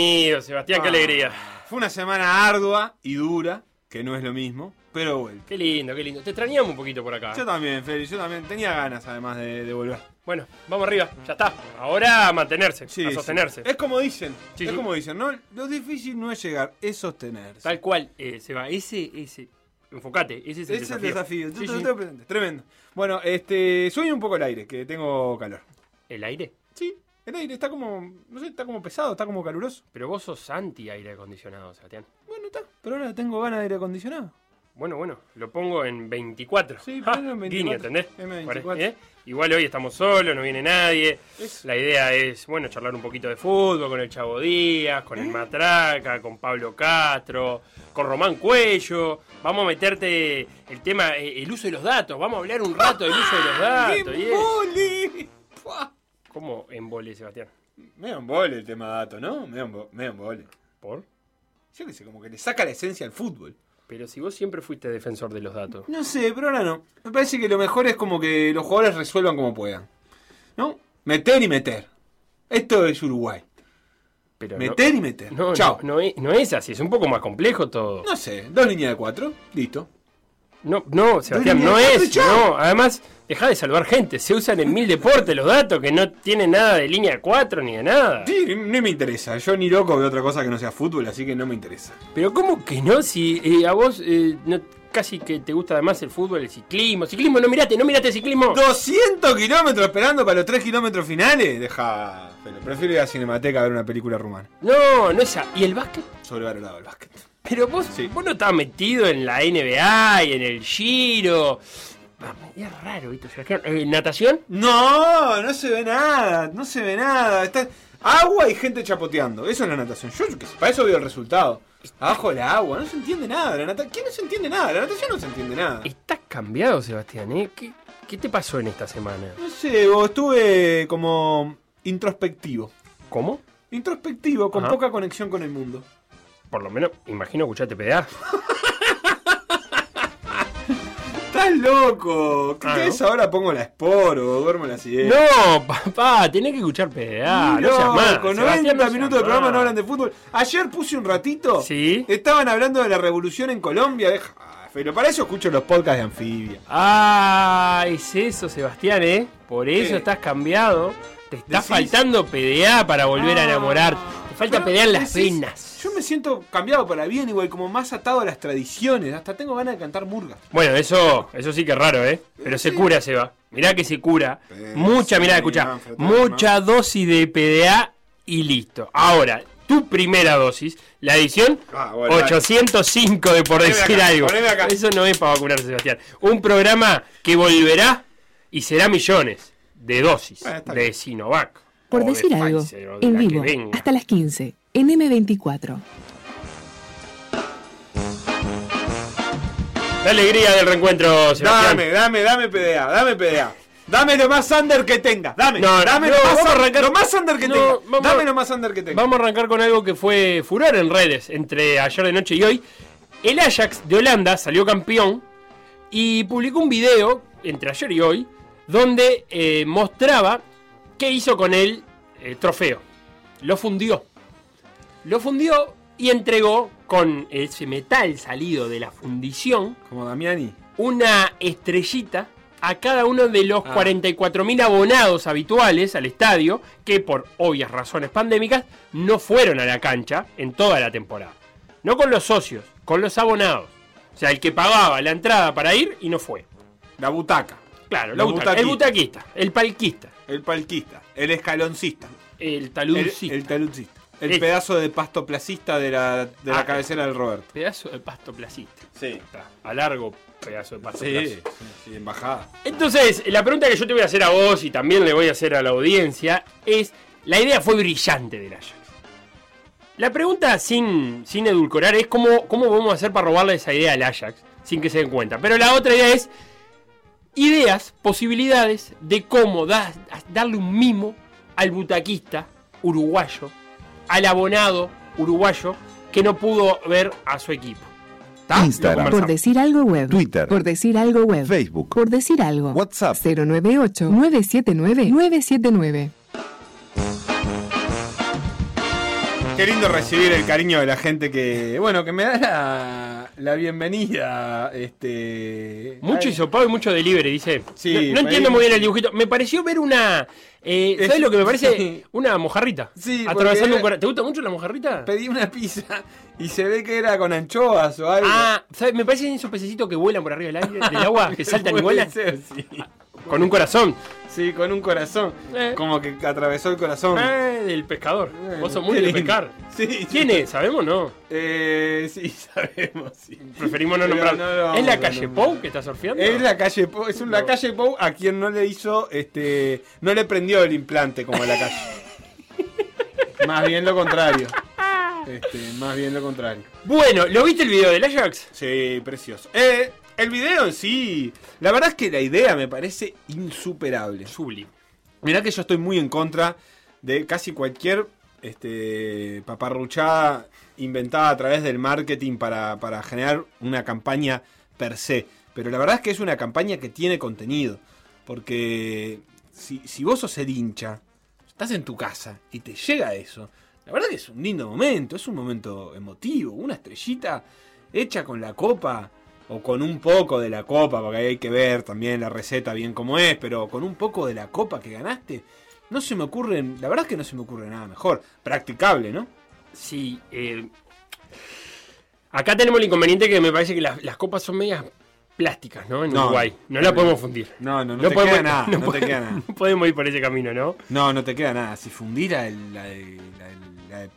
Bienvenido, Sebastián, qué Ah, alegría. Fue una semana ardua y dura, que no es lo mismo, pero vuelto. Qué lindo, qué lindo. Te extrañamos un poquito por acá. Yo también, Feli, yo también tenía ganas además de, de volver. Bueno, vamos arriba, ya está. Ahora a mantenerse, Sí, a sí. sostenerse. Es como dicen, Sí, es sí. como dicen, ¿no? Lo difícil no es llegar, es sostenerse. Tal cual, eh, Seba. Ese, ese. Enfocate, ese es el Ese es el desafío. desafío, yo Sí, te lo sí. tengo presente, tremendo. Bueno, este, sueño un poco el aire, que tengo calor. ¿El aire? Sí, el aire está como, no sé, está como pesado, está como caluroso. Pero vos sos anti aire acondicionado, Sebastián. Bueno, está, pero ahora tengo ganas de aire acondicionado. Bueno, bueno, lo pongo en 24. Sí, ponelo en 24. guiño, ¿entendés? M24. ¿Eh? Igual hoy estamos solos, no viene nadie. La idea es, bueno, charlar un poquito de fútbol con el Chavo Díaz, con ¿Eh? el Matraca, con Pablo Castro, con Román Cuello. Vamos a meterte el tema, eh, el uso de los datos. Vamos a hablar un rato del uso de los datos. y ¡Qué. ¿Cómo embole, Sebastián? Medio embole el tema dato, ¿no? Medio embo- medio embole. ¿Por? Yo qué sé, como que le saca la esencia al fútbol. Pero si vos siempre fuiste defensor de los datos. No sé, pero ahora no. Me parece que lo mejor es como que los jugadores resuelvan como puedan. ¿No? Meter y meter. Esto es Uruguay. Pero Meter y meter. no, no, Chao. no, no es, no es así, es un poco más complejo todo. No sé, dos líneas de cuatro. Listo. No, no, Sebastián, no es. No, además, deja de salvar gente. Se usan en mil deportes los datos que no tienen nada de línea 4 ni de nada. Sí, no me interesa. Yo ni loco veo otra cosa que no sea fútbol, así que no me interesa. Pero ¿cómo que no? Si eh, a vos eh, no- casi que te gusta además el fútbol, el ciclismo. Ciclismo, no mirate, no mirate ciclismo. 200 kilómetros esperando para los 3 kilómetros finales. Deja. Pero prefiero ir a cinemateca a ver una película rumana. No, no es esa. ¿Y el básquet? Sobrevalorado el básquet. Pero vos, Sí. vos no estás metido en la NBA y en el Giro. Es raro, ¿viste, Sebastián? Eh, ¿Natación? No, no se ve nada, no se ve nada. Está agua y gente chapoteando. Eso es la natación. Yo, yo sé, para eso veo el resultado. Abajo el agua, no se entiende nada. La nata- ¿Quién no se entiende nada? La natación no se entiende nada. Estás cambiado, Sebastián, ¿eh? ¿Qué, qué te pasó en esta semana? No sé, vos estuve como introspectivo. ¿Cómo? Introspectivo, con Ajá. poca conexión con el mundo. Por lo menos, imagino escuchate PDA. ¡Estás loco! ¿Qué Ah, querés ahora? Pongo la Sport o duermo la siguiente. No, papá, tenés que escuchar PDA. No, más. con Sebastián, 90 no seas minutos de programa no hablan de fútbol. Ayer puse un ratito. Sí. Estaban hablando de la revolución en Colombia. Deja, pero para eso escucho los podcasts de Anfibia. Ah, es eso, Sebastián, ¿eh? Por eso ¿Qué? estás cambiado. Te está ¿Decís? faltando PDA para volver a Ah, enamorarte. Te falta en las decís, venas. Yo me siento cambiado para bien, igual, como más atado a las tradiciones. Hasta tengo ganas de cantar murga. Bueno, eso, eso sí que es raro, ¿eh? Pero se cura, Seba. Mirá que se cura. Pero Mucha, sí, mirá, escuchá. Mucha dosis de PDA y listo. Ahora, tu primera dosis, la edición Ah, bueno, 805 de por Poneme decir acá, algo. Eso no es para vacunarse, Sebastián. Un programa que volverá y será millones de dosis Bueno, está de bien. Sinovac. Por o de decir algo, Pfizer, o de en vivo, hasta las 15, en M24. La alegría del reencuentro, Sebastián. Dame, dame, dame PDA, dame PDA. Dame lo más under que tenga. Dame, No, dame no, lo, más, vamos a arrancar- lo más under que No, tenga. vamos- dame lo más under que tenga. Vamos a arrancar con algo que fue furor en redes entre ayer de noche y hoy. El Ajax de Holanda salió campeón y publicó un video entre ayer y hoy donde eh, mostraba qué hizo con el eh, trofeo. Lo fundió. Lo fundió y entregó con ese metal salido de la fundición Como Damiani. una estrellita a cada uno de los Ah. 44.000 abonados habituales al estadio, que por obvias razones pandémicas no fueron a la cancha en toda la temporada. No con los socios, con los abonados. O sea, el que pagaba la entrada para ir y no fue. La butaca. Claro, la Los butaca, el butaquista, el palquista, El palquista. El escaloncista. el El, taluncista. el taluncista. El Este. pedazo de pasto placista de la, de la Ah, cabecera del Roberto. Pedazo de pasto placista. Sí. A largo pedazo de pasto Sí, placista. sí, sí, embajada. Entonces, la pregunta que yo te voy a hacer a vos y también le voy a hacer a la audiencia es, la idea fue brillante del Ajax. La pregunta sin, sin edulcorar es cómo, cómo vamos a hacer para robarle esa idea al Ajax sin que se den cuenta. Pero la otra idea es ideas, posibilidades de cómo da- darle un mimo al butaquista uruguayo, al abonado uruguayo que no pudo ver a su equipo. ¿Tá? Instagram. Por decir algo web. Twitter. Por decir algo web. Facebook. Por decir algo. WhatsApp. 098-979-979. Qué lindo recibir el cariño de la gente que, bueno, que me da la, la bienvenida. Este, Mucho hisopado y mucho delivery, dice. Sí, no, entiendo muy bien el dibujito. Me pareció ver una. Eh, ¿Sabes Es- lo que me parece? Una mojarrita. Sí, Atravesando un ¿Te gusta mucho la mojarrita? Pedí una pizza y se ve que era con anchoas o algo. Ah, ¿sabes? Me parecen esos pececitos que vuelan por arriba del, aire, del agua, que saltan y vuelan. ser, sí. Con un corazón. Sí, con un corazón. Eh. Como que atravesó el corazón. Eh, del pescador. Eh, Vos sos muy de pescar. Sí. ¿Quién es? ¿Sabemos o no? Eh, sí, sabemos, sí. Preferimos no nombrar. no ¿Es la calle. Pou que está surfeando? Es la calle Pou, es la No. calle Pou a quien no le hizo, este, no le prendió el implante como la calle. más bien lo contrario. Este, más bien lo contrario. Bueno, ¿lo viste el video del Ajax? Sí, precioso. Eh, el video en sí, la verdad es que la idea me parece insuperable. Sublime. Mirá que yo estoy muy en contra de casi cualquier este, paparruchada inventada a través del marketing para, para generar una campaña per se. Pero la verdad es que es una campaña que tiene contenido. Porque si, si vos sos el hincha, estás en tu casa y te llega eso, la verdad que es un lindo momento, es un momento emotivo, una estrellita hecha con la copa o con un poco de la copa, porque ahí hay que ver también la receta bien como es, pero con un poco de la copa que ganaste, no se me ocurre, la verdad es que no se me ocurre nada mejor, practicable, ¿no? Sí, eh, acá tenemos el inconveniente que me parece que las, las copas son medias plásticas, ¿no? En No, Uruguay. No, no, la no. podemos fundir. No, no, no, te podemos, queda nada, no, te podemos- queda nada. no podemos ir por ese camino, ¿no? No, no te queda nada. Si fundí la, la, la,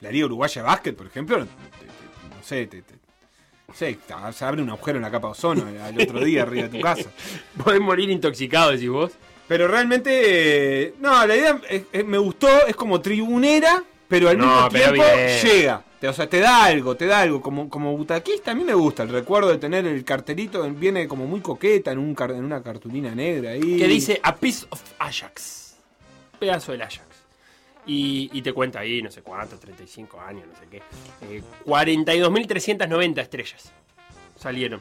la- Liga Uruguaya de Básquet, por ejemplo, no, no sé, te, te- te- se abre un agujero en la capa de ozono al otro día arriba de tu casa. Podés morir intoxicado, decís vos. Pero realmente, eh, no, la idea es- es- me gustó, es como tribunera, pero al No, mismo pero tiempo bien. llega. Te- o sea, te da algo, te da algo. Como, como butaquista, a mí me gusta el recuerdo de tener el cartelito, viene como muy coqueta en, un en una cartulina negra ahí. Que dice A Piece of Ajax. Pedazo del Ajax. Y, y te cuenta ahí, no sé cuánto, 35 años, no sé qué. Eh, 42.390 estrellas salieron.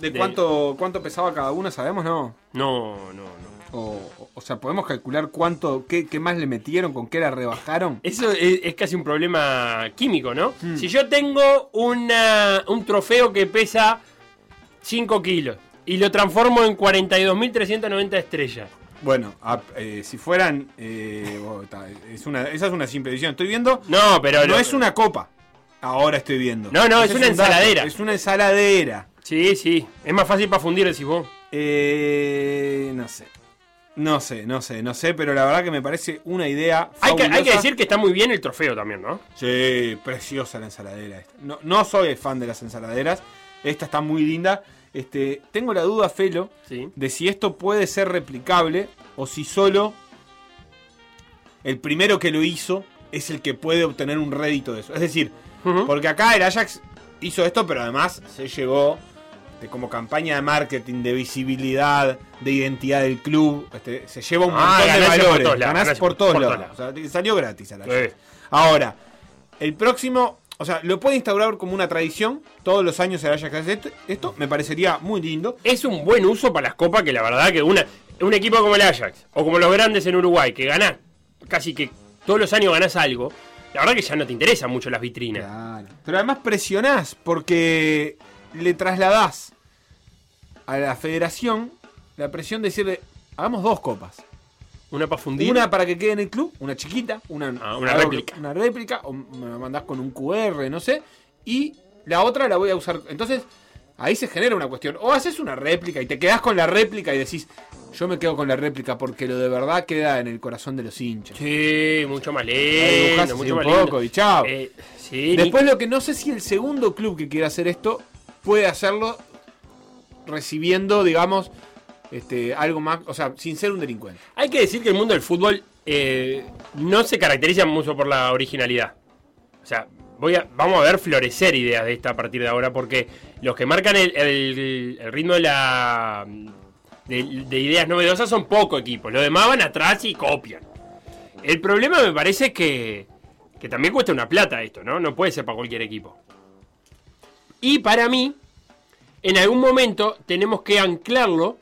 ¿De cuánto, cuánto pesaba cada una, sabemos, no? No, no, no. O, o- sea, podemos calcular cuánto, qué, qué más le metieron, con qué la rebajaron. Eso es, es casi un problema químico, ¿no? Mm. Si yo tengo una, un trofeo que pesa 5 kilos y lo transformo en 42.390 estrellas. Bueno, a- eh, si fueran, eh, oh, es una, esa es una simple edición. Estoy viendo, No, pero no es una copa. Ahora estoy viendo. No, no, es una un dato, ensaladera. Es una ensaladera. Sí, sí. Es más fácil para fundir, decís vos. Eh, no sé. No sé, no sé, no sé, pero la verdad que me parece una idea Hay que, hay que decir que está muy bien el trofeo también, ¿no? Sí, preciosa la ensaladera esta. No, no soy fan de las ensaladeras. Esta está muy linda. Este, tengo la duda, Felo, Sí. de si esto puede ser replicable o si solo el primero que lo hizo es el que puede obtener un rédito de eso. Es decir, porque acá el Ajax hizo esto, pero además se llevó de como campaña de marketing, de visibilidad, de identidad del club. este, se lleva un Ah, montón de por valores. todos lados, por por todos lados. O sea, salió gratis al Ajax. Sí. Ahora, el próximo, o sea, lo puede instaurar como una tradición. Todos los años el Ajax hace esto, esto. Me parecería muy lindo. Es un buen uso para las copas que la verdad que una, un equipo como el Ajax o como los grandes en Uruguay que ganás casi que todos los años ganás algo, la verdad que ya no te interesan mucho las vitrinas. Pero además presionás porque le trasladás a la federación la presión de decirle, hagamos dos copas. Una para fundir. Una para que quede en el club, una chiquita, una, Ah, una réplica. Una réplica, o me la mandás con un QR, no sé. Y la otra la voy a usar. Entonces, ahí se genera una cuestión. O haces una réplica y te quedás con la réplica y decís, yo me quedo con la réplica porque lo de verdad queda en el corazón de los hinchas. Sí, mucho más lindo, mucho un más poco lindo. y chao. Eh, sí, Después ni- lo que no sé si el segundo club que quiera hacer esto puede hacerlo recibiendo, digamos, este, algo más, o sea, sin ser un delincuente. hay que decir que el mundo del fútbol eh, no se caracteriza mucho por la originalidad. O sea, vamos a ver florecer ideas de esta a partir de ahora, porque los que marcan el, ritmo de la de, de ideas novedosas son pocos equipos. Los demás van atrás y copian. El problema me parece que también cuesta una plata esto, ¿no? No puede ser para cualquier equipo. Y para mí, en algún momento tenemos que anclarlo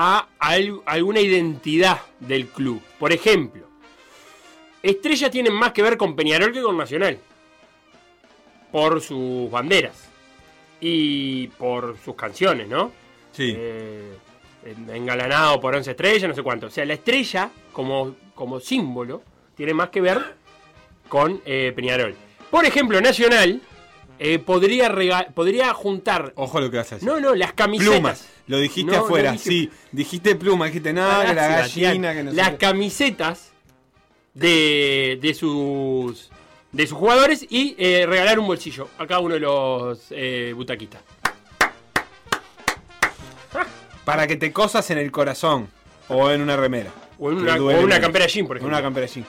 a al- alguna identidad del club. Por ejemplo, Estrellas tienen más que ver con Peñarol que con Nacional. Por sus banderas. Y por sus canciones, ¿no? Sí. Eh, engalanado por 11 estrellas, no sé cuánto. O sea, la estrella como, como símbolo tiene más que ver con eh, Peñarol. Por ejemplo, Nacional eh, podría, podría juntar... Ojo lo que vas a decir. No, no, las camisetas. Plumas. Lo dijiste No, afuera, dije- sí. Dijiste pluma, dijiste nada, que la gallina, que no sé Las camisetas de, de sus de sus jugadores y eh, regalar un bolsillo a cada uno de los eh, butaquistas. Para que te cosas en el corazón. O en una remera. O en una, o campera jean, por En ejemplo. una campera jean.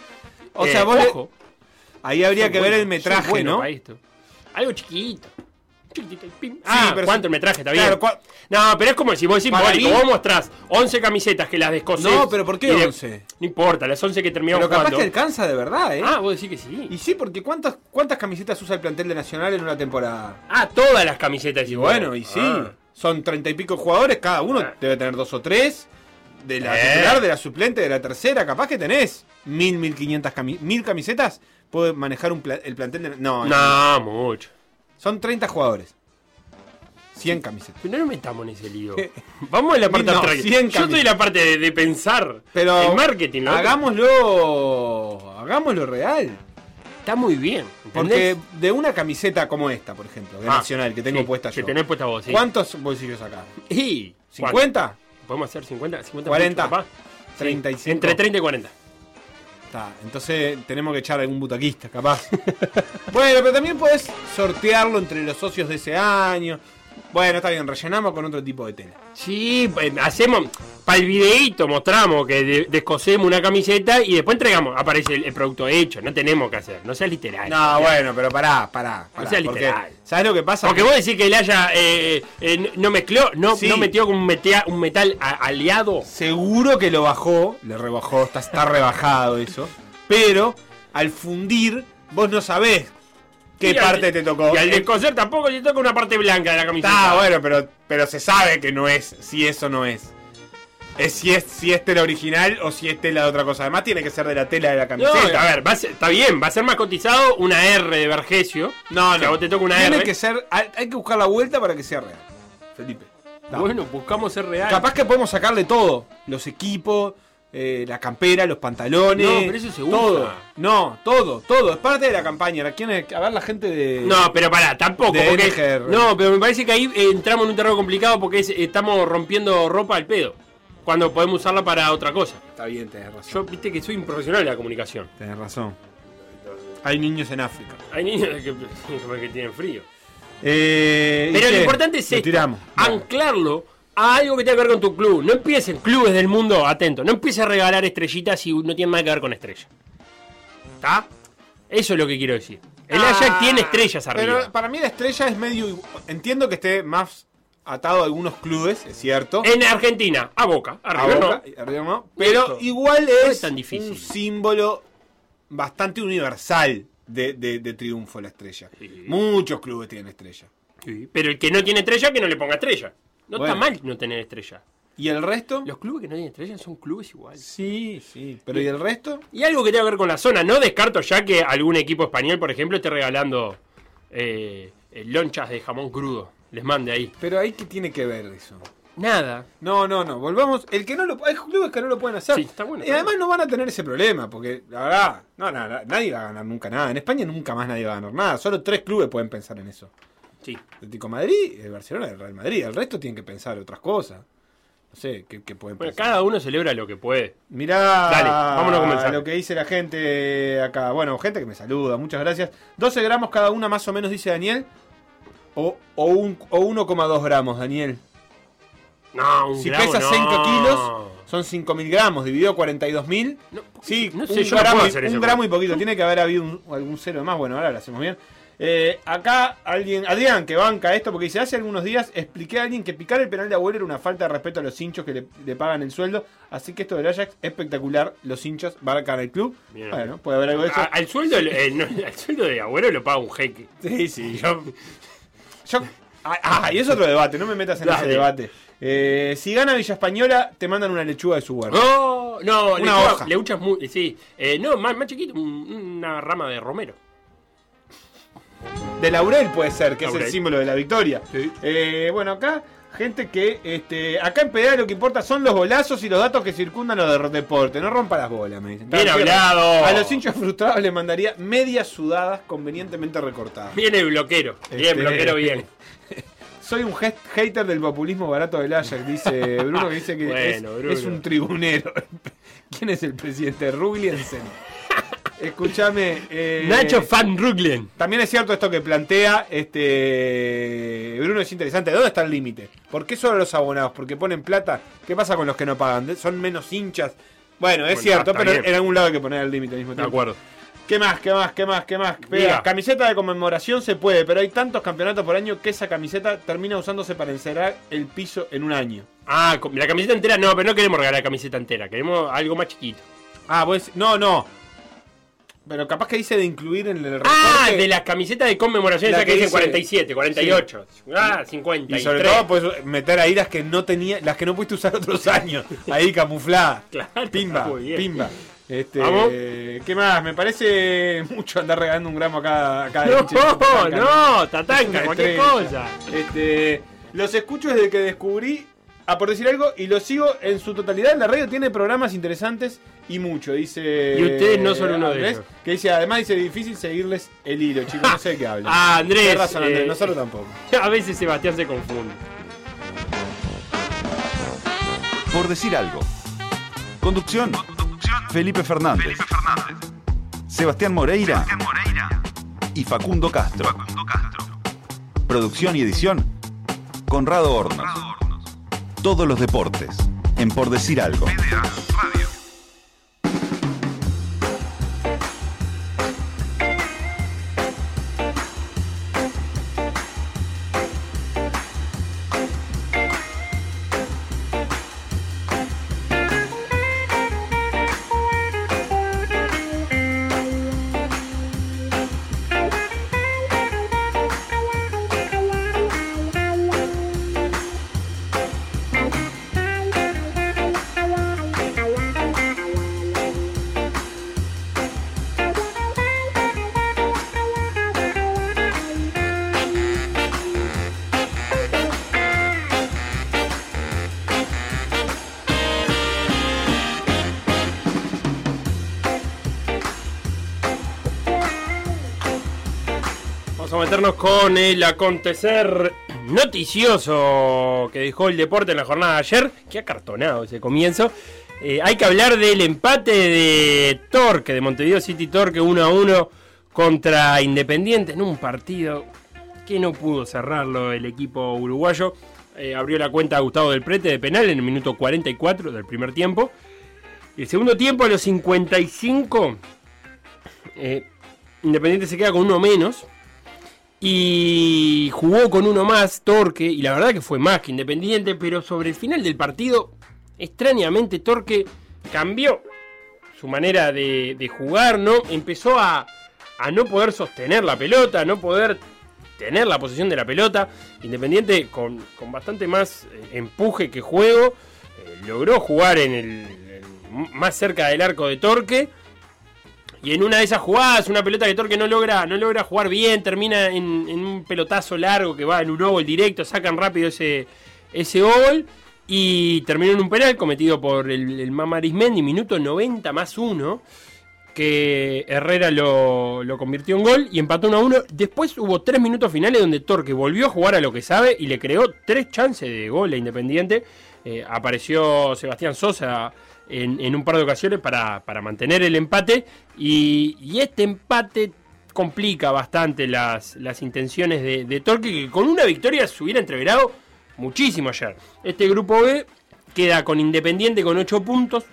O Eh, sea, vos ojo, ahí habría que ver el metraje, bueno ¿no? para esto. Algo chiquito. Ah, pero ¿cuánto el metraje? Está bien. No, pero es como si vos simbólico. mí- Vos mostrás 11 camisetas que las descosés. No, pero ¿por qué y de- 11? No importa, las 11 que terminamos Pero capaz jugando. que alcanza de verdad, ¿eh? Ah, vos decís que sí. Y sí, porque ¿cuántas, ¿cuántas camisetas usa el plantel de Nacional en una temporada? Ah, todas las camisetas. Y igual. bueno, y sí. Ah. Son treinta y pico jugadores, cada uno Ah. debe tener dos o tres. De la Eh. titular, de la suplente, de la tercera, capaz que tenés mil, mil quinientas cami- mil camisetas. Puede manejar un pla- el plantel de. No, No, mucho. Son 30 jugadores. 100 camisetas. Pero no nos metamos en ese lío. Vamos a la parte No, abstracta. 100 Yo estoy en la parte de, de pensar. Pero el marketing, ¿no? hagámoslo. Hagámoslo real. Está muy bien. Porque ¿entendés? de una camiseta como esta, por ejemplo, de Ah, Nacional, que tengo sí, puesta Que yo. tenés puesta vos, sí. ¿Cuántos bolsillos acá? Y, ¿cuánto? ¿50? ¿Podemos hacer 50? 50 40. mucho, capaz? Sí, 35. Entre 30 y 40. Entonces tenemos que echar algún butaquista, capaz. bueno, pero también podés sortearlo entre los socios de ese año. Bueno, está bien, rellenamos con otro tipo de tela. Sí, pues, hacemos. Para el videíto mostramos que de- descosemos una camiseta y después entregamos. Aparece el, el producto hecho. No tenemos que hacer. No seas literal. No, bueno, pero pará, pará. pará sea porque, literal. ¿Sabes lo que pasa? Porque vos decís que él haya. eh, eh, no mezcló, no, Sí. no metió con un, metea- un metal a- aliado. Seguro que lo bajó, le rebajó, está, está rebajado eso. Pero al fundir, vos no sabés qué al parte de- te tocó. Y al Eh, descoser tampoco le toca una parte blanca de la camiseta. Está bueno, pero, pero se sabe que no es, si eso no es. Es si es si es tela original o si es tela de otra cosa. Además tiene que ser de la tela de la No, camiseta. a ver, va a ser- está bien, va a ser más cotizado una R de Vergesio. No, a vos te toca una Tiene R. que ser, hay, hay que buscar la vuelta para que sea real. Felipe. Está. Bueno, buscamos ser real. Capaz que podemos sacarle todo. Los equipos, eh, la campera, los pantalones. No, pero eso se usa. Todo. No, todo, todo. Es parte de la campaña. A ver la gente de. No, pero pará, tampoco. De porque- NGR. no, pero me parece que ahí entramos en un terreno complicado porque es- estamos rompiendo ropa al pedo. Cuando podemos usarla para otra cosa. Está bien, tenés razón. Yo, viste que soy un profesional de la comunicación. Tenés razón. Hay niños en África. Hay niños que, que tienen frío. Eh, ¿y Pero lo qué? importante es esto, tiramos. anclarlo algo que tenga que ver con tu club. No empiecen, clubes del mundo, atento, no empieces a regalar estrellitas si no tiene nada que ver con estrella. ¿Está? Eso es lo que quiero decir. El Ah, Ajax tiene estrellas arriba. Pero para mí la estrella es medio. Entiendo que esté más atado a algunos clubes, es cierto. En Argentina, a Boca, A Boca, no. arriba no, Pero Listo. igual No es, es tan difícil. un símbolo bastante universal de, de- de triunfo la estrella. Sí. Muchos clubes tienen estrella. Sí, Pero el que no tiene estrella, que no le ponga estrella. No Bueno. está mal no tener estrella. ¿Y el resto? Los clubes que no tienen estrella son clubes iguales. Sí, sí. ¿Pero y el resto? Y algo que tenga que ver con la zona. No descarto ya que algún equipo español, por ejemplo, esté regalando eh, eh, lonchas de jamón crudo. Les mande ahí. Pero ahí qué tiene que ver eso. Nada. No, no, no. Volvamos. El que no lo hay clubes que no lo pueden hacer. Sí, está bueno, y además no van a tener ese problema, porque la verdad, no, nadie va a ganar nunca nada. En España nunca más nadie va a ganar nada. Solo tres clubes pueden pensar en eso. Sí. Atlético de Madrid, el Barcelona y el Real Madrid. El resto tienen que pensar otras cosas. No sé, ¿qué, qué pueden Bueno, pensar? cada uno celebra lo que puede. Mirá Dale, vámonos con mensaje. lo que dice la gente acá. Bueno, gente que me saluda, muchas gracias. 12 gramos cada una más o menos, dice Daniel. O, o, un, o 1,2 gramos, Daniel. No, un Si gramo pesa no. 5 kilos, son 5.000 gramos, dividido 42.000. No, Sí, no un, sé, yo no gramo, y- hacer un eso. gramo y poquito. Tiene que haber habido un- algún cero más. Bueno, ahora lo hacemos bien. Eh, acá alguien, Adrián, que banca esto, porque dice, hace algunos días expliqué a alguien que picar el penal de abuelo era una falta de respeto a los hinchos que le, le pagan el sueldo. Así que esto del Ajax, espectacular. Los hinchas bancan el club. Bien. Bueno, puede haber algo de eso. A- al, sueldo, eh, no, al sueldo de abuelo lo paga un jeque. Sí, sí. Yo- Yo- ah, ah, y es otro debate, no me metas en ese debate. Eh, si gana Villa Española, te mandan una lechuga de su huerta. No, no, Una le, hoja. le uchas muy. Sí, Eh, no, más, más chiquito, un- una rama de romero. De laurel puede ser, que es el símbolo de la victoria. Sí. Eh, bueno, acá, gente que. este Acá en PDA lo que importa son los golazos y los datos que circundan los de deporte. No rompa las bolas, me dicen. Bien hablado. A los hinchas frustrados les mandaría medias sudadas convenientemente recortadas. Bien el bloquero. Bien, Este- bloquero, bien. Soy un hater del populismo barato del Ajax, dice Bruno, que dice que Bueno, es, Bruno. es un tribunero. ¿Quién es el presidente? Rugliensen. Escúchame. eh, Nacho Fan Ruglen. También es cierto esto que plantea este Bruno, es interesante. ¿Dónde está el límite? ¿Por qué solo los abonados? ¿Porque ponen plata? ¿Qué pasa con los que no pagan? ¿De- ¿Son menos hinchas? Bueno, es Bueno, cierto, pero bien. en algún lado hay que poner el límite al mismo De tiempo. acuerdo. ¿Qué más? ¿Qué más? ¿Qué más? ¿Qué más? Diga. Camiseta de conmemoración se puede, pero hay tantos campeonatos por año que esa camiseta termina usándose para encerrar el piso en un año. Ah, la camiseta entera, no, pero no queremos regalar la camiseta entera, queremos algo más chiquito. Ah, pues no, no. Pero capaz que dice de incluir en el Ah, recorte. de las camisetas de conmemoración, esa que, dice- 47, 48, ah, 50. Y sobre todo puedes meter ahí las que no tenía, las que no pudiste usar otros años. Ahí camufladas. Claro, Pimba, pimba. Este, Vamos. ¿Qué más? Me parece mucho andar regalando un gramo acá. acá No, Tatanka, no, Es Tatanka, una cualquier estrella. cosa. Este, los escucho desde que descubrí, a por decir algo, y los sigo en su totalidad. La radio tiene programas interesantes y mucho, dice. Y ustedes no son uno de Andrés, ellos. Que dice, además dice difícil seguirles el hilo, chicos. No sé de qué hablan. Ah, Andrés. Tienes razón, Andrés, eh, nosotros tampoco. A veces Sebastián se confunde. Por decir algo. Conducción. Felipe Fernández. Sebastián Moreira. Y Facundo Castro. Producción y edición. Conrado Hornos. Todos los deportes. En Por decir algo. Con el acontecer noticioso que dejó el deporte en la jornada de ayer. Que ha cartonado ese comienzo. Eh, hay que hablar del empate de Torque, de Montevideo City Torque 1 a 1 contra Independiente en un partido que no pudo cerrarlo el equipo uruguayo. Eh, abrió la cuenta Gustavo del Prete de penal en el minuto 44 del primer tiempo. El segundo tiempo, a los 55, eh, Independiente se queda con uno menos. Y jugó con uno más, Torque, y la verdad que fue más que Independiente, pero sobre el final del partido, extrañamente Torque cambió su manera de, de jugar, ¿no? Empezó a, a no poder sostener la pelota, no poder tener la posesión de la pelota. Independiente con, con bastante más eh, empuje que juego, eh, logró jugar en el, más cerca del arco de Torque. Y en una de esas jugadas, una pelota que Torque no logra, no logra jugar bien, termina en, un pelotazo largo que va en un gol directo, sacan rápido ese, ese gol. Y terminó en un penal cometido por el, el Mama Arismendi, minuto 90 más 1 que Herrera lo, lo, convirtió en gol y empató 1 a 1. Después hubo tres minutos finales donde Torque volvió a jugar a lo que sabe y le creó tres chances de gol a Independiente. Eh, apareció Sebastián Sosa en, un par de ocasiones para, para mantener el empate y, y, este empate complica bastante las, las intenciones de, de Torque que con una victoria se hubiera entreverado muchísimo ayer. Este grupo B queda con Independiente con 8 puntos,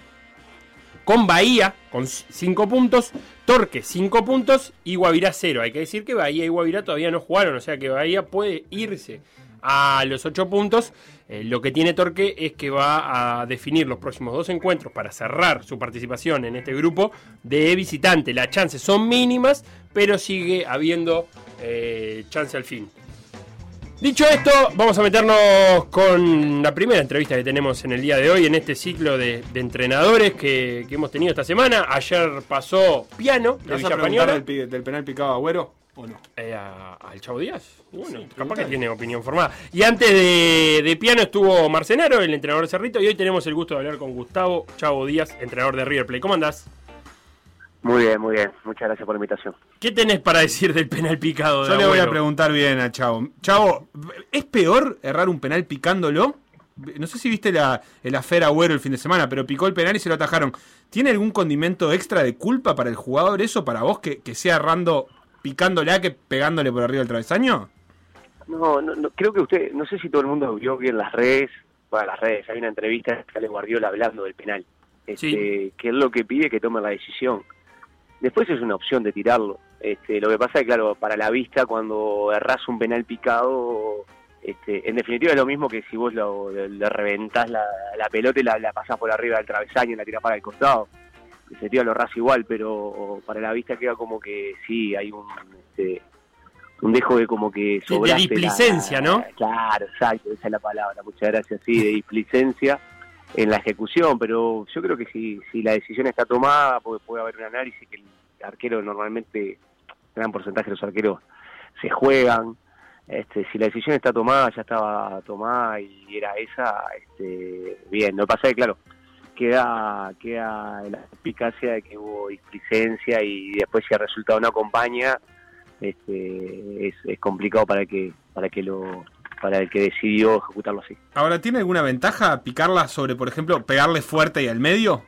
con Bahía con 5 puntos, Torque 5 puntos y Guavirá 0. Hay que decir que Bahía y Guavirá todavía no jugaron, o sea que Bahía puede irse a los 8 puntos. Eh, lo que tiene Torque es que va a definir los próximos dos encuentros para cerrar su participación en este grupo de visitante. Las chances son mínimas, pero sigue habiendo eh, chance al fin. Dicho esto, vamos a meternos con la primera entrevista que tenemos en el día de hoy, en este ciclo de, de entrenadores que, que, hemos tenido esta semana. Ayer pasó Piano de ¿Vas a preguntar del, del, penal picado Agüero o no? Eh, ¿Al Chavo Díaz? Bueno, sí, capaz que tiene opinión formada. Y antes de, de, Piano estuvo Marcenaro, el entrenador de Cerrito, y hoy tenemos el gusto de hablar con Gustavo Chavo Díaz, entrenador de River Plate. ¿Cómo andás? Muy bien, muy bien. Muchas gracias por la invitación. ¿Qué tenés para decir del penal picado? De Yo le voy a preguntar bien a Chavo. Chavo, ¿es peor errar un penal picándolo? No sé si viste la, el afera Agüero el fin de semana, pero picó el penal y se lo atajaron. ¿Tiene algún condimento extra de culpa para el jugador eso, para vos, que, que sea errando, picándola que pegándole por arriba del travesaño? No, no, no, creo que usted, no sé si todo el mundo vio que en las redes, bueno, las redes, hay una entrevista de Ale Guardiola hablando del penal. Este, Sí. que es lo que pide que tome la decisión. Después es una opción de tirarlo. Este, lo que pasa es que, claro, para la vista, cuando errás un penal picado, este, en definitiva es lo mismo que si vos lo, le, le reventás la, la pelota y la, la pasás por arriba del travesaño y la tirás para el costado. Definitiva lo errás igual, pero para la vista queda como que sí, hay un, este, un dejo de como que de sobraste displicencia, la- ¿no? Claro, exacto, esa es la palabra. Muchas gracias, sí, de displicencia en la ejecución, pero yo creo que si, si la decisión está tomada, puede, puede haber un análisis que el arquero normalmente, gran porcentaje de los arqueros se juegan. Este, si la decisión está tomada, ya estaba tomada y era esa, este, bien. Lo que pasa es que, claro, queda, queda la eficacia de que hubo displicencia y después si el resultado no acompaña, este, es, es complicado para que, para que lo, para el que decidió ejecutarlo así. Ahora, ¿tiene alguna ventaja picarla sobre, por ejemplo, pegarle fuerte y al medio?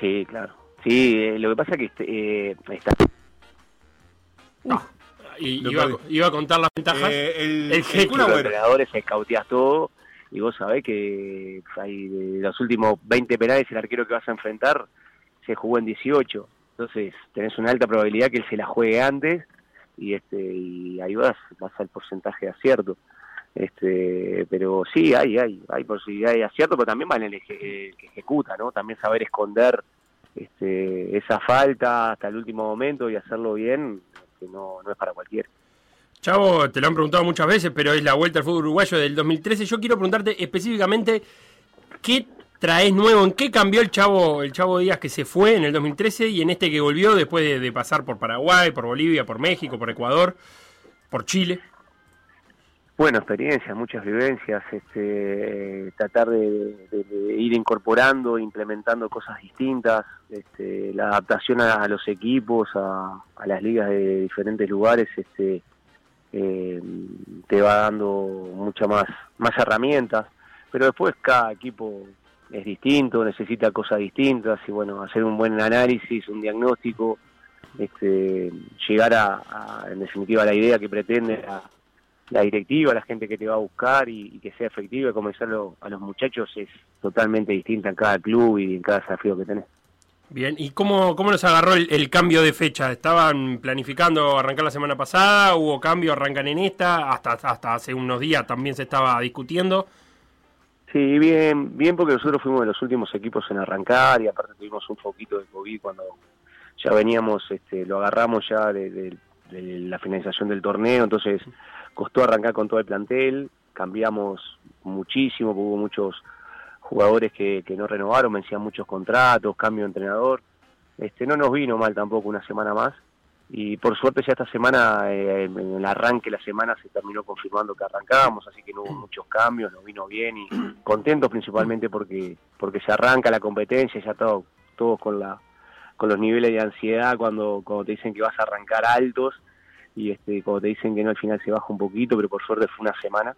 Sí, claro. Sí, eh, lo que pasa es que este, eh, está, Y Lo iba, a- perdí. iba a contar las ventajas. Eh, el, El el jeque. Kun los Y vos sabés que hay de los últimos 20 penales el arquero que vas a enfrentar se jugó en 18. Entonces tenés una alta probabilidad que él se la juegue antes y este y ahí vas, vas al porcentaje de acierto. Este, pero sí, hay, hay, hay posibilidad de acierto, pero también vale el, eje- el que ejecuta, ¿no? También saber esconder este, esa falta hasta el último momento y hacerlo bien, que no, no es para cualquiera. Chavo, te lo han preguntado muchas veces, pero es la vuelta al fútbol uruguayo del 2013. Yo quiero preguntarte específicamente qué traes nuevo, en qué cambió el Chavo, el Chavo Díaz que se fue en el 2013 y en este que volvió después de, pasar por Paraguay, por Bolivia, por México, por Ecuador, por Chile. Bueno, experiencias, muchas vivencias, este, tratar de, ir incorporando, implementando cosas distintas, este, la adaptación a, a los equipos, a, a las ligas de diferentes lugares, este, eh, te va dando mucha más, más herramientas, pero después cada equipo es distinto, necesita cosas distintas y bueno, hacer un buen análisis, un diagnóstico, este, llegar a, en definitiva a la idea que pretende la, directiva, la gente que te va a buscar y, y que sea efectiva y comenzarlo a los muchachos es totalmente distinta en cada club y en cada desafío que tenés. Bien, ¿y cómo, cómo nos agarró el, cambio de fecha? ¿Estaban planificando arrancar la semana pasada? ¿Hubo cambio? ¿Arrancan en esta? Hasta, hasta hace unos días también se estaba discutiendo. Sí, bien, bien porque nosotros fuimos de los últimos equipos en arrancar y aparte tuvimos un poquito de COVID cuando ya veníamos, este, lo agarramos ya de, de- la finalización del torneo, entonces costó arrancar con todo el plantel, cambiamos muchísimo, hubo muchos jugadores que, que no renovaron, vencían muchos contratos, cambio de entrenador, este, no nos vino mal tampoco una semana más, y por suerte ya esta semana, eh, en el arranque de la semana se terminó confirmando que arrancábamos, así que no hubo muchos cambios, nos vino bien y contentos principalmente porque porque se arranca la competencia, ya todo, todos con la con los niveles de ansiedad cuando, cuando te dicen que vas a arrancar altos y este cuando te dicen que no al final se baja un poquito, pero por suerte fue una semana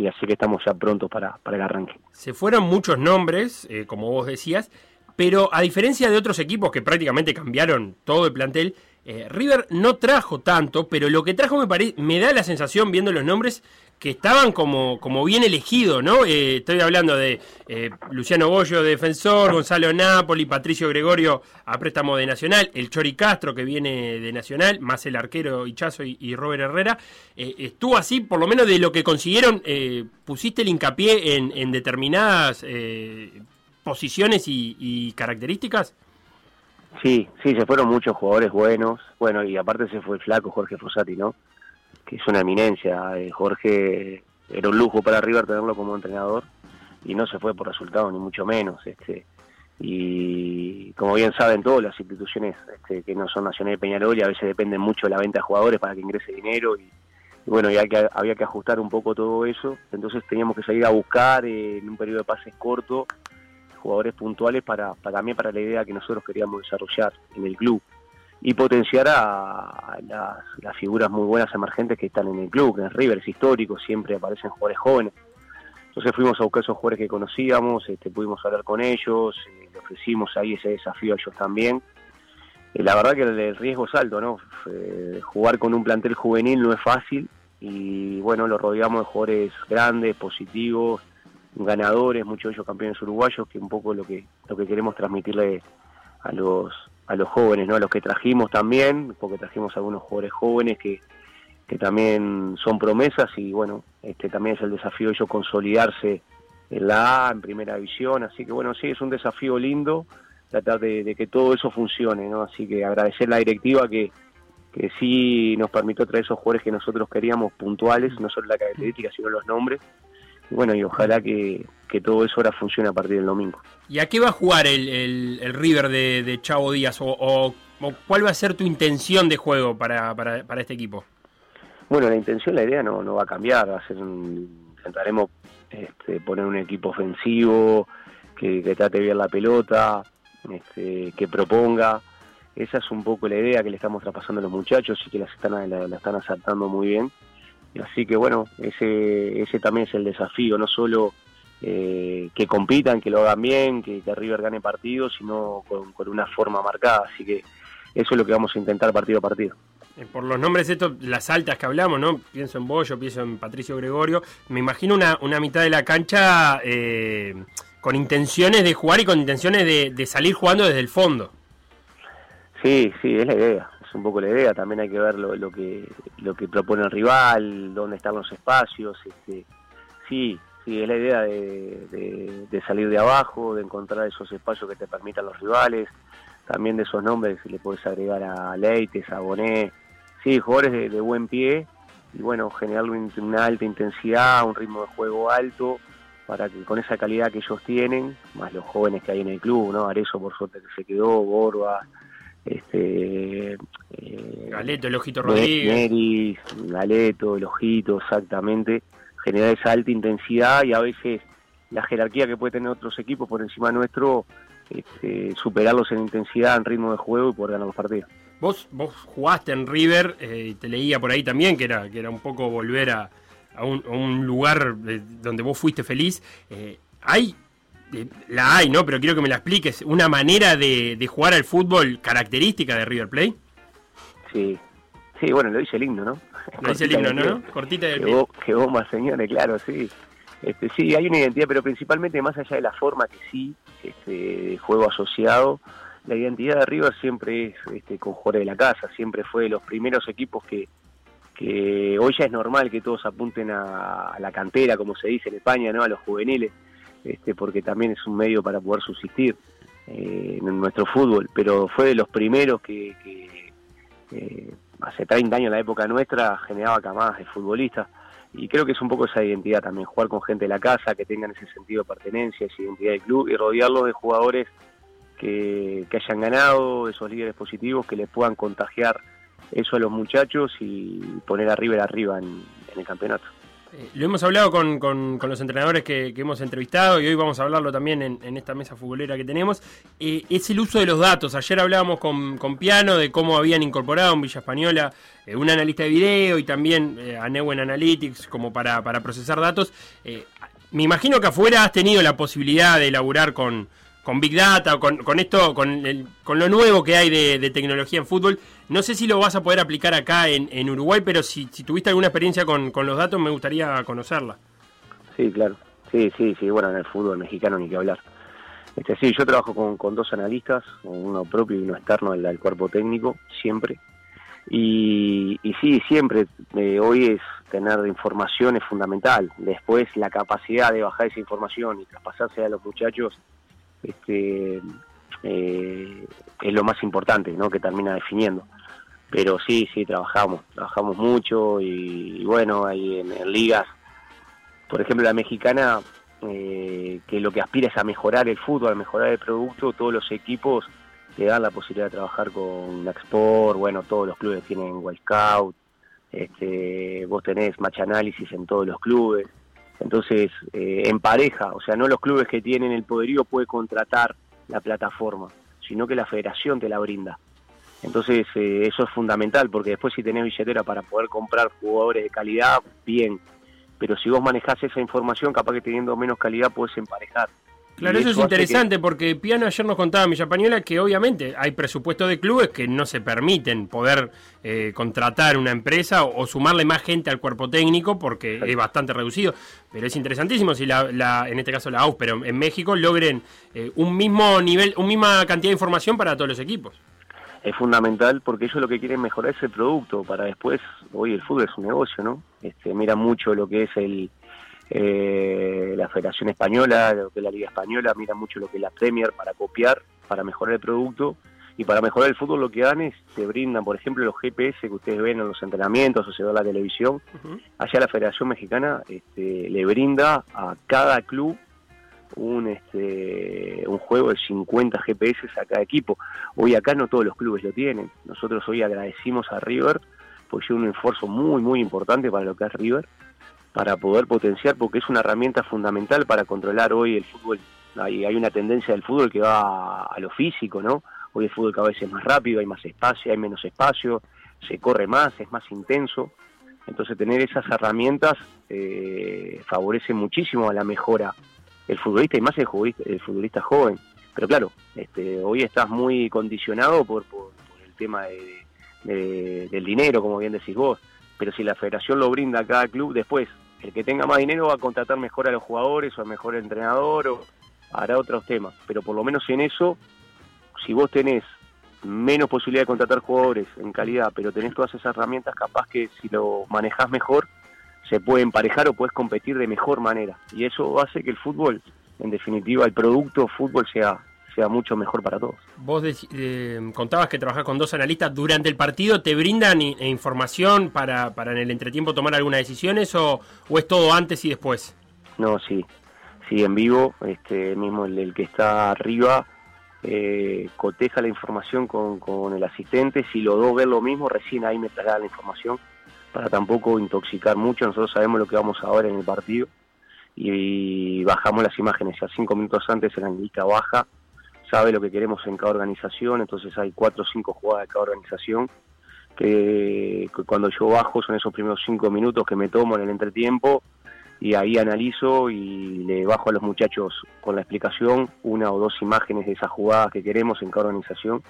y así que estamos ya prontos para, para el arranque. Se fueron muchos nombres, eh, como vos decías, pero a diferencia de otros equipos que prácticamente cambiaron todo el plantel, eh, River no trajo tanto, pero lo que trajo me, me da la sensación, viendo los nombres, que estaban como, como bien elegidos, ¿no? Eh, estoy hablando de eh, Luciano Bollo, defensor, Gonzalo Napoli, Patricio Gregorio a préstamo de Nacional, el Chori Castro que viene de Nacional, más el arquero Hichazo y, Robert Herrera. estuvo así, por lo menos de lo que consiguieron, pusiste el hincapié en determinadas posiciones y características. Sí, sí, se fueron muchos jugadores buenos. Bueno, y aparte se fue el flaco Jorge Fossati, ¿no? Que es una eminencia. Eh, Jorge era un lujo para River tenerlo como entrenador y no se fue por resultados, ni mucho menos. este Y como bien saben todas las instituciones este, que no son Nacional y Peñarol y a veces dependen mucho de la venta de jugadores para que ingrese dinero y, bueno, ya que había que ajustar un poco todo eso. Entonces teníamos que salir a buscar eh, en un periodo de pases corto jugadores puntuales para, para también para la idea que nosotros queríamos desarrollar en el club y potenciar a, las, figuras muy buenas emergentes que están en el club, que en River es histórico, siempre aparecen jugadores jóvenes. Entonces fuimos a buscar esos jugadores que conocíamos, este, pudimos hablar con ellos, eh, le ofrecimos ahí ese desafío a ellos también. Eh, la verdad que el, riesgo es alto, ¿no? jugar con un plantel juvenil no es fácil y bueno, lo rodeamos de jugadores grandes, positivos, ganadores, muchos de ellos campeones uruguayos, que un poco lo que lo que queremos transmitirle a los a los jóvenes, ¿no? A los que trajimos también, porque trajimos algunos jugadores jóvenes que, que también son promesas y bueno, este también es el desafío de ellos consolidarse en la A, en primera división, así que bueno, sí, es un desafío lindo tratar de, que todo eso funcione, ¿no? Así que agradecer la directiva que, que sí nos permitió traer esos jugadores que nosotros queríamos puntuales, no solo la característica, sino los nombres, bueno, y ojalá que, todo eso ahora funcione a partir del domingo. ¿Y a qué va a jugar el, el, River de, Chavo Díaz? O, cuál va a ser tu intención de juego para, para, para, este equipo? Bueno, la intención, la idea no, no va a cambiar. Va a ser intentaremos este, poner un equipo ofensivo, que, trate bien la pelota, este, que proponga. Esa es un poco la idea que le estamos traspasando a los muchachos y que las están, la están asaltando muy bien Así que bueno, ese, ese también es el desafío, no solo eh, que compitan, que lo hagan bien, que, River gane partidos, sino con, una forma marcada. Así que eso es lo que vamos a intentar partido a partido. Eh, por los nombres estos, las altas que hablamos, ¿no? Pienso en Bollo, pienso en Patricio Gregorio. Me imagino una, una mitad de la cancha eh, con intenciones de jugar y con intenciones de, de salir jugando desde el fondo. Sí, sí, es la idea un poco la idea, también hay que ver lo, que lo que propone el rival, dónde están los espacios, este, sí, sí, es la idea de, de, salir de abajo, de encontrar esos espacios que te permitan los rivales, también de esos nombres le puedes agregar a Leites, a sí, jugadores de, buen pie, y bueno, generar una alta intensidad, un ritmo de juego alto, para que con esa calidad que ellos tienen, más los jóvenes que hay en el club, ¿no? Arezo por suerte que se quedó, Borba, este eh, Galeto, el Ojito Rodríguez. Neris, Galeto, el Ojito, exactamente. Generar esa alta intensidad y a veces la jerarquía que puede tener otros equipos por encima nuestro, este, superarlos en intensidad, en ritmo de juego y poder ganar los partidos. Vos, vos jugaste en River, eh, te leía por ahí también que era, que era un poco volver a, a, un, lugar eh, donde vos fuiste feliz. Eh, ¿Hay la hay, ¿no? Pero quiero que me la expliques. ¿Una manera de, jugar al fútbol característica de River Plate? Sí, sí, bueno, lo dice el himno, ¿no? Lo dice el himno, ¿no? Cortita del pie. Qué bomba, señores, claro, sí. Este, sí, hay una identidad, pero principalmente más allá de la forma que sí, este, juego asociado, la identidad de River siempre es este, con jugadores de la casa, siempre fue de los primeros equipos que, que hoy ya es normal que todos apunten a, a la cantera, como se dice en España, ¿no? A los juveniles este, porque también es un medio para poder subsistir eh, en nuestro fútbol, pero fue de los primeros que, eh, hace 30 años en la época nuestra generaba camadas de futbolistas y creo que es un poco esa identidad también, jugar con gente de la casa, que tengan ese sentido de pertenencia, esa identidad del club y rodearlos de jugadores que, que hayan ganado, esos líderes positivos que les puedan contagiar eso a los muchachos y poner a River arriba en el campeonato. Eh, lo hemos hablado con, con- los entrenadores que, hemos entrevistado y hoy vamos a hablarlo también en, esta mesa futbolera que tenemos. Eh, es el uso de los datos. Ayer hablábamos con, con Piano de cómo habían incorporado en Villa Española eh, un analista de video y también eh, a Neuen Analytics como para, para procesar datos. Eh, me imagino que afuera has tenido la posibilidad de elaborar con, con Big Data, con, con esto, con, el- con lo nuevo que hay de, de tecnología en fútbol. No sé si lo vas a poder aplicar acá en, en Uruguay, pero si, si tuviste alguna experiencia con, con los datos, me gustaría conocerla. Sí, claro. Sí, sí, sí. Bueno, en el fútbol mexicano ni que hablar. Este, sí, yo trabajo con, con dos analistas, uno propio y uno externo del cuerpo técnico, siempre. Y, y sí, siempre, eh, hoy es tener información es fundamental. Después la capacidad de bajar esa información y traspasarse a los muchachos este, eh, es lo más importante, ¿no? Que termina definiendo. Pero sí, sí, trabajamos, trabajamos mucho y, bueno, ahí en, ligas, por ejemplo, la mexicana, eh, que lo que aspira es a mejorar el fútbol, a mejorar el producto, todos los equipos te dan la posibilidad de trabajar con Naxport, bueno, todos los clubes tienen Wild Scout, este, vos tenés match análisis en todos los clubes, entonces eh, en pareja, o sea, no los clubes que tienen el poderío puede contratar la plataforma, sino que la federación te la brinda. Entonces eh, eso es fundamental, porque después si tenés billetera para poder comprar jugadores de calidad, bien, pero si vos manejás esa información, capaz que teniendo menos calidad puedes emparejar. Claro, eso es que- interesante porque Piano ayer nos contaba en Villa Española que obviamente hay presupuestos de clubes que no se permiten poder eh, contratar una empresa o, o sumarle más gente al cuerpo técnico porque es bastante reducido. Pero es interesantísimo si la, la- en este caso la AUS, pero en México logren eh, un mismo nivel, una misma cantidad de información para todos los equipos. es fundamental porque ellos lo que quieren mejorar es el producto para después, hoy el fútbol es un negocio, ¿no? Este, mira mucho lo que es el eh, la Federación Española, lo que es la Liga Española, mira mucho lo que es la Premier para copiar, para mejorar el producto y para mejorar el fútbol lo que dan es, te brindan, por ejemplo, los GPS que ustedes ven en los entrenamientos o se ve en la televisión, allá la Federación Mexicana este, le brinda a cada club un este un juego de 50 GPS a cada equipo. Hoy acá no todos los clubes lo tienen. Nosotros hoy agradecimos a River porque es un esfuerzo muy muy importante para lo que es River para poder potenciar porque es una herramienta fundamental para controlar hoy el fútbol. Hay, hay una tendencia del fútbol que va a, lo físico, ¿no? Hoy el fútbol cada vez es más rápido, hay más espacio, hay menos espacio, se corre más, es más intenso. Entonces tener esas herramientas eh, favorece muchísimo a la mejora del futbolista y más el futbolista, el futbolista joven. Pero claro, este, hoy estás muy condicionado por, por, por el tema de- del dinero, como bien decís vos. Pero si la federación lo brinda a cada club, después el que tenga más dinero va a contratar mejor a los jugadores o a mejor entrenador o hará otros temas. Pero por lo menos en eso, si vos tenés menos posibilidad de contratar jugadores en calidad, pero tenés todas esas herramientas, capaz que si lo manejás mejor, se puede emparejar o puedes competir de mejor manera. Y eso hace que el fútbol, en definitiva, el producto fútbol sea, sea mucho mejor para todos. Vos dec- eh, contabas que trabajás con dos analistas durante el partido, ¿te brindan i- información para, para en el entretiempo tomar algunas decisiones o, es todo antes y después? No, sí, sí, en vivo, este mismo el, que está arriba eh, coteja la información con, con el asistente, si los dos ven lo mismo, recién ahí me traslada la información para tampoco intoxicar mucho, nosotros sabemos lo que vamos a ver en el partido y, bajamos las imágenes, ya cinco minutos antes el analista baja, sabe lo que queremos en cada organización, entonces hay cuatro o cinco jugadas de cada organización que, cuando yo bajo son esos primeros cinco minutos que me tomo en el entretiempo y ahí analizo y le bajo a los muchachos con la explicación una o dos imágenes de esas jugadas que queremos en cada organización,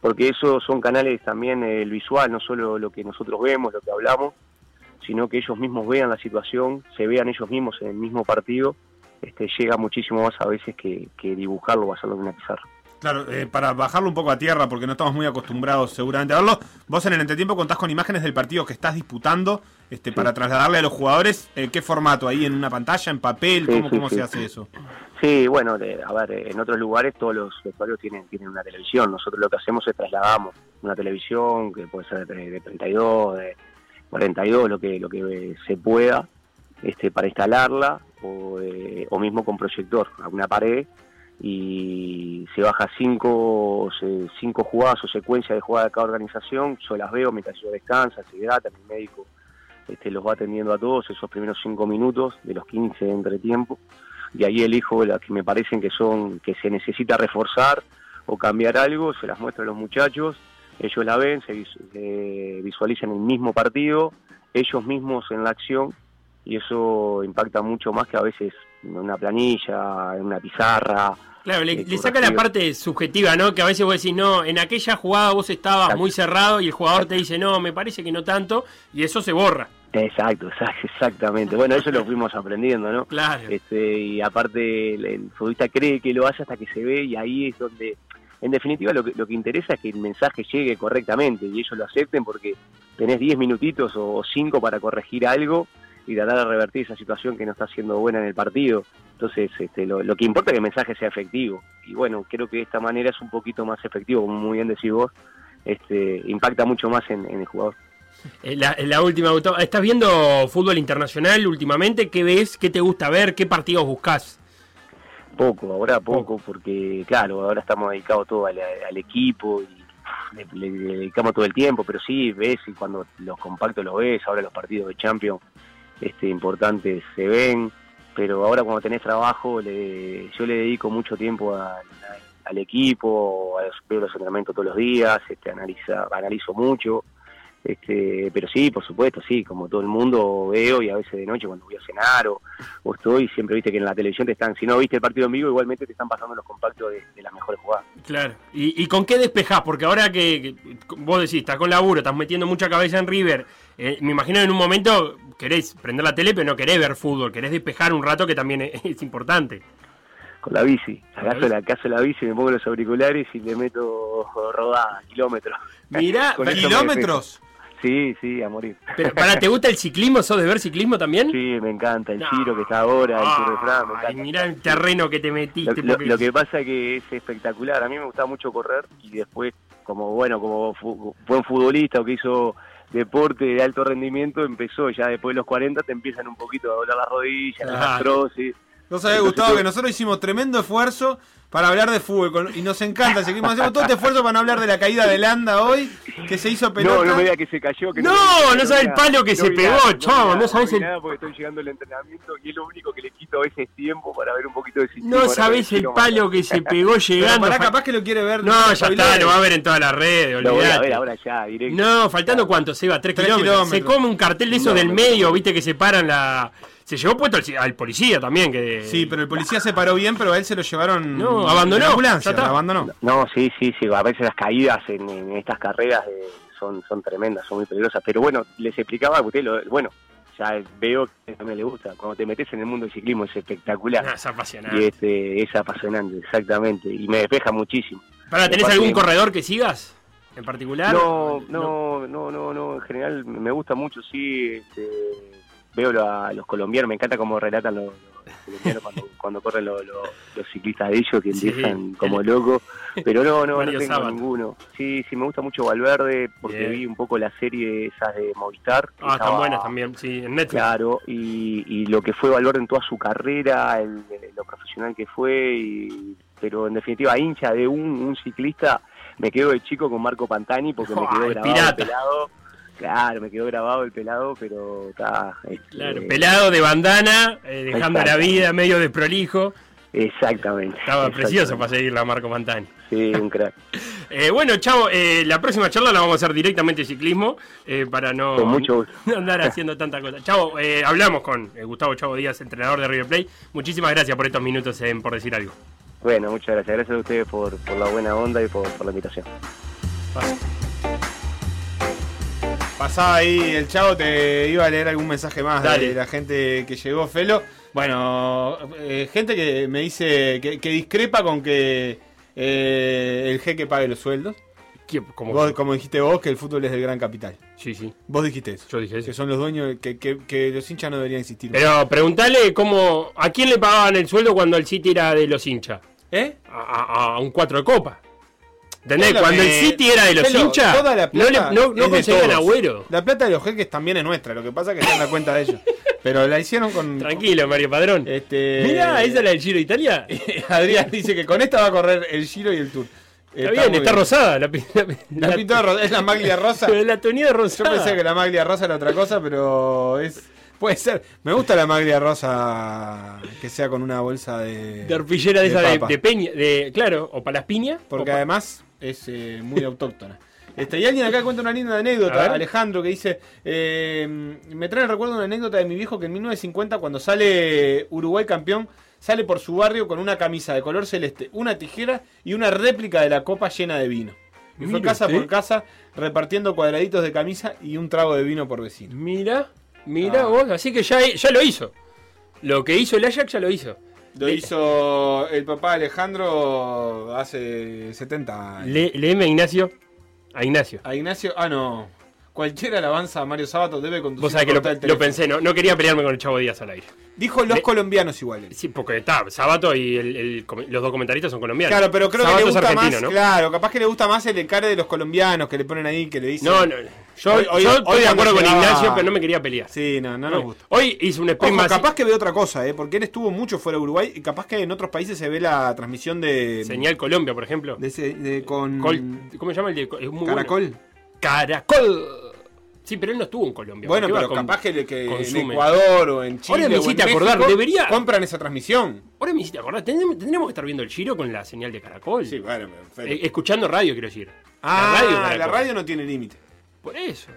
porque esos son canales también eh, el visual, no solo lo que nosotros vemos, lo que hablamos, sino que ellos mismos vean la situación, se vean ellos mismos en el mismo partido, este, llega muchísimo más a veces que, que dibujarlo o hacerlo en una pizarra. Claro, eh, para bajarlo un poco a tierra, porque no estamos muy acostumbrados seguramente a verlo, vos en el entretiempo contás con imágenes del partido que estás disputando este, para trasladarle a los jugadores. eh, ¿Qué formato? ¿Ahí en una pantalla, en papel? Sí, ¿Cómo, sí, cómo sí. se hace eso? Sí, bueno, de- a ver, en otros lugares todos los vestuarios tienen, tienen una televisión. Nosotros lo que hacemos es trasladamos una televisión que puede ser de, de 32, de 42, lo que lo que se pueda, este, para instalarla o, eh, o mismo con proyector a una pared y se baja cinco, cinco jugadas o secuencias de jugadas de cada organización, yo las veo mientras yo descansa, se hidrata, mi médico este, los va atendiendo a todos esos primeros cinco minutos de los 15 de entretiempo. Y ahí elijo las que me parecen que son que se necesita reforzar o cambiar algo, se las muestro a los muchachos, ellos la ven, se eh, visualizan el mismo partido, ellos mismos en la acción y eso impacta mucho más que a veces en una planilla, en una pizarra. Claro, le, eh, le saca la parte subjetiva, ¿no? Que a veces vos decís, no, en aquella jugada vos estabas Exacto. muy cerrado y el jugador te dice, no, me parece que no tanto, y eso se borra. Exacto, exact- exactamente. Bueno, eso lo fuimos aprendiendo, ¿no? Claro. Este, y aparte el, el futbolista cree que lo hace hasta que se ve y ahí es donde, en definitiva, lo que, lo que interesa es que el mensaje llegue correctamente y ellos lo acepten porque tenés 10 minutitos o 5 para corregir algo y tratar de revertir esa situación que no está siendo buena en el partido. Entonces, este, lo, lo que importa es que el mensaje sea efectivo. Y bueno, creo que de esta manera es un poquito más efectivo, como muy bien decís vos, este, impacta mucho más en, en el jugador. La, la última, ¿estás viendo fútbol internacional últimamente? ¿Qué ves? ¿Qué te gusta ver? ¿Qué partidos buscas? Poco, ahora poco, porque claro, ahora estamos dedicados todo al, al equipo y le, le- le dedicamos todo el tiempo, pero sí ves y cuando los compactos los ves, ahora los partidos de Champions este, importantes se ven, pero ahora cuando tenés trabajo, le, yo le dedico mucho tiempo a- al equipo, a los, veo los entrenamientos todos los días, este, analiza, analizo mucho, este, pero sí, por supuesto, sí, como todo el mundo veo y a veces de noche cuando voy a cenar o, o estoy, siempre viste que en la televisión te están, si no viste el partido en vivo, igualmente te están pasando los compactos de, de las mejores jugadas. Claro. ¿Y, y con qué despejás? Porque ahora que, que vos decís, estás con laburo, estás metiendo mucha cabeza en River, eh, me imagino en un momento querés prender la tele, pero no querés ver fútbol, querés despejar un rato que también es, es importante. Con la bici, Con la bici. la, bici, me pongo los auriculares y le meto rodada, kilómetros. Mirá, me ¿Kilómetros? Sí, sí, a morir. pero para, ¿te gusta el ciclismo? ¿Sos de ver ciclismo también? Sí, me encanta el No. Giro que está ahora, el Tour de France, me Ay, encanta. mirá el terreno que te metiste. lo- porque- lo que pasa es que es espectacular. A mí me gustaba mucho correr y después, como bueno, como fu- buen futbolista o que hizo deporte de alto rendimiento, empezó ya después de los 40 te empiezan un poquito a doler las rodillas, la Claro. artrosis. No sabés, Gustavo, que nosotros hicimos tremendo esfuerzo para hablar de fútbol y nos encanta. Seguimos haciendo todo este esfuerzo para no hablar de la caída de Landa hoy, que se hizo pelota. No, no me diga que se cayó. Que No, vi no sabe el palo que se pegó, nada, chavo, no sabes el- nada porque estoy llegando al entrenamiento y es lo único que le quito a veces tiempo para ver un poquito de. No que el palo que se pegó Pero llegando. pará, Fa- capaz que lo quiere ver. No, ya está, lo va a ver en todas las redes, Lo voy a ver olvidate. ahora ya, directo. No, faltando cuánto, Seba, tres, Tres kilómetros. Se kilómetros. come un cartel de esos No, del no, medio, no. viste que se paran la. Se llevó puesto al, al policía también, que. Sí, pero el policía se paró bien, pero a él se lo llevaron. No, abandonó, ambulancia, ya está. lo abandonó. No, sí, sí, sí. A veces las caídas en, en estas carreras eh, son, son tremendas, son muy peligrosas. Pero bueno, les explicaba a usted, lo, bueno, ya veo que a mí le gusta. Cuando te metes en el mundo del ciclismo es espectacular. Ah, es apasionante. Y este, es apasionante, exactamente. Y me despeja muchísimo. Pará, ¿tenés algún corredor que sigas? ¿En particular? No, no, no, no, no, en general me gusta mucho, sí, este, veo a los colombianos, me encanta cómo relatan los, los colombianos cuando, cuando corren los, los- los ciclistas de ellos, que Sí. empiezan como locos, pero no, no, no tengo ninguno. Sí, sí, me gusta mucho Valverde, porque Bien. vi un poco la serie esas de Movistar. Ah, están buenas también, sí, en Netflix. Claro, y, y lo que fue Valverde en toda su carrera, el- lo profesional que fue, y, pero en definitiva hincha de un, un ciclista, me quedo de chico con Marco Pantani porque me Ay, quedó grabado pelado. Claro, me quedó grabado el pelado, pero está... este, Claro, pelado de bandana, eh, dejando la vida medio desprolijo. Exactamente. Estaba precioso para seguirla a Marco Mantani. Sí, un crack. Eh, bueno, chavo, eh, la próxima charla la vamos a hacer directamente de ciclismo eh, para no, Con mucho gusto. no andar haciendo tanta cosa. Chavo, hablamos con Gustavo Chavo Díaz, entrenador de River Plate. Muchísimas gracias por estos minutos en Por Decir Algo. Bueno, muchas gracias. Gracias a ustedes por, por la buena onda y por, por la invitación. Pasaba ahí el chavo, te iba a leer algún mensaje más Dale. de la gente que llegó, Felo. Bueno, eh, gente que me dice que, que discrepa con que eh, el jeque pague los sueldos. ¿Qué- cómo- Vos, como dijiste vos, que el fútbol es del gran capital. Sí, sí. Vos dijiste eso. Yo dije eso. Que son los dueños, que, que, que los hinchas no deberían existir. Pero preguntale cómo, ¿a quién le pagaban el sueldo cuando el City era de los hinchas? ¿Eh? A, a- a un cuatro de copa. ¿Entendés? Cuando el City era de los hinchas, toda la no, le, plata no, es no de conseguían agüero. La plata de los jeques también es nuestra, lo que pasa es que está en la cuenta de ellos. Pero la hicieron con. Tranquilo, Mario Padrón. Este... Mirá, esa es la del Giro Italia. Adrián dice que con esta va a correr el Giro y el Tour. Está, bien, muy está rosada. La, la, La ro- es la maglia rosa. La tonida Yo rosada. pensé que la maglia rosa era otra cosa, pero es. Puede ser. Me gusta la maglia rosa que sea con una bolsa de. De arpillera de, esa de, papa. de peña, de, claro, o para las piñas. Porque o además es eh, muy autóctona. Este, y alguien acá cuenta una linda anécdota. Alejandro, que dice, eh, me trae el recuerdo una anécdota de mi viejo que en 1950, cuando sale Uruguay campeón, sale por su barrio con una camisa de color celeste, una tijera y una réplica de la copa llena de vino. Y fue casa usted. por casa repartiendo cuadraditos de camisa y un trago de vino por vecino. Mira, mira Ah. vos, así que ya, ya lo hizo. Lo que hizo el Ajax ya lo hizo. Lo hizo el papá Alejandro hace 70 años. Le, léeme a Ignacio. A Ignacio. A Ignacio, ah no, cualquier alabanza a Mario Sabato debe conducir Vos sabés que lo, pensé, no, no quería pelearme con el Chavo Díaz al aire. Dijo los Le- colombianos igual. Sí, porque está, Sabato y el- el los dos comentaristas son colombianos. Claro, pero creo Sabato que le gusta más, ¿no? claro, capaz que le gusta más el encare de los colombianos que le ponen ahí, que le dicen... No, no, yo, Hoy- hoy- yo hoy estoy de acuerdo con llegaba- Ignacio, pero no me quería pelear. Sí, no, no nos hoy, gusta. hoy hizo un sprint más capaz que ve otra cosa, ¿eh? porque él estuvo mucho fuera de Uruguay y capaz que en otros países se ve la transmisión de... señal Colombia, por ejemplo. de ese- de- con... Col- ¿Cómo se llama el de es muy bueno. Caracol. Caracol. Sí, pero él no estuvo en Colombia. Bueno, pero capaz que, que en. Ecuador o en Chile Ahora me o en hiciste acordar, México debería- compran esa transmisión. Ahora me hiciste acordar, tendremos que estar viendo el Giro con la señal de Caracol. Sí, bueno, Eh, escuchando radio, quiero decir. Ah, radio la radio no tiene límite. Por eso.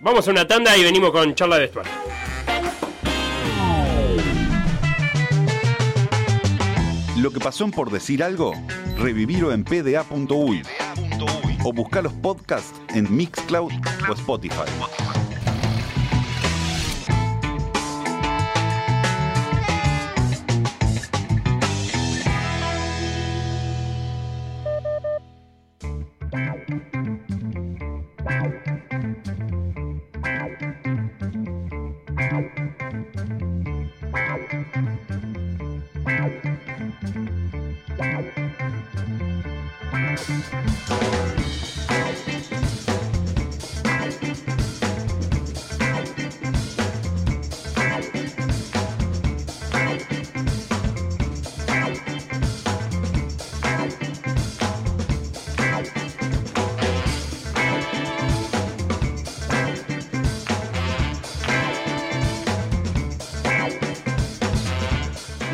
Vamos a una tanda y venimos con charla de vestuario. Lo que pasó en por decir algo, revivirlo en pda.uy o buscar los podcasts en Mixcloud o Spotify.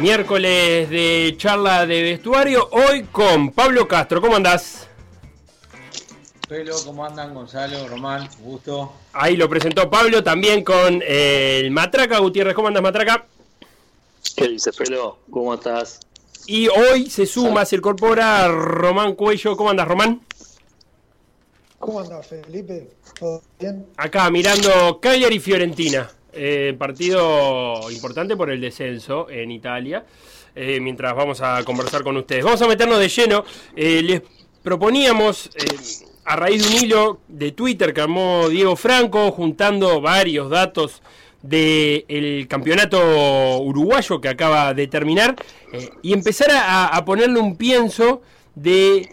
Miércoles de charla de vestuario, hoy con Pablo Castro. ¿Cómo andás? Pelo, ¿cómo andan? Gonzalo, Román, gusto. Ahí lo presentó Pablo también con eh, el Matraca Gutiérrez. ¿Cómo andas, Matraca? ¿Qué dice, Pelo? ¿Cómo estás? Y hoy se suma, se incorpora Román Cuello. ¿Cómo andas, Román? ¿Cómo andas, Felipe? ¿Todo bien? Acá mirando Cagliari y Fiorentina. Eh, partido importante por el descenso en Italia. eh, mientras vamos a conversar con ustedes. Vamos a meternos de lleno. Eh, les proponíamos, a raíz de un hilo de Twitter que armó Diego Franco, juntando varios datos del campeonato uruguayo que acaba de terminar, y empezar a, ponerle un pienso de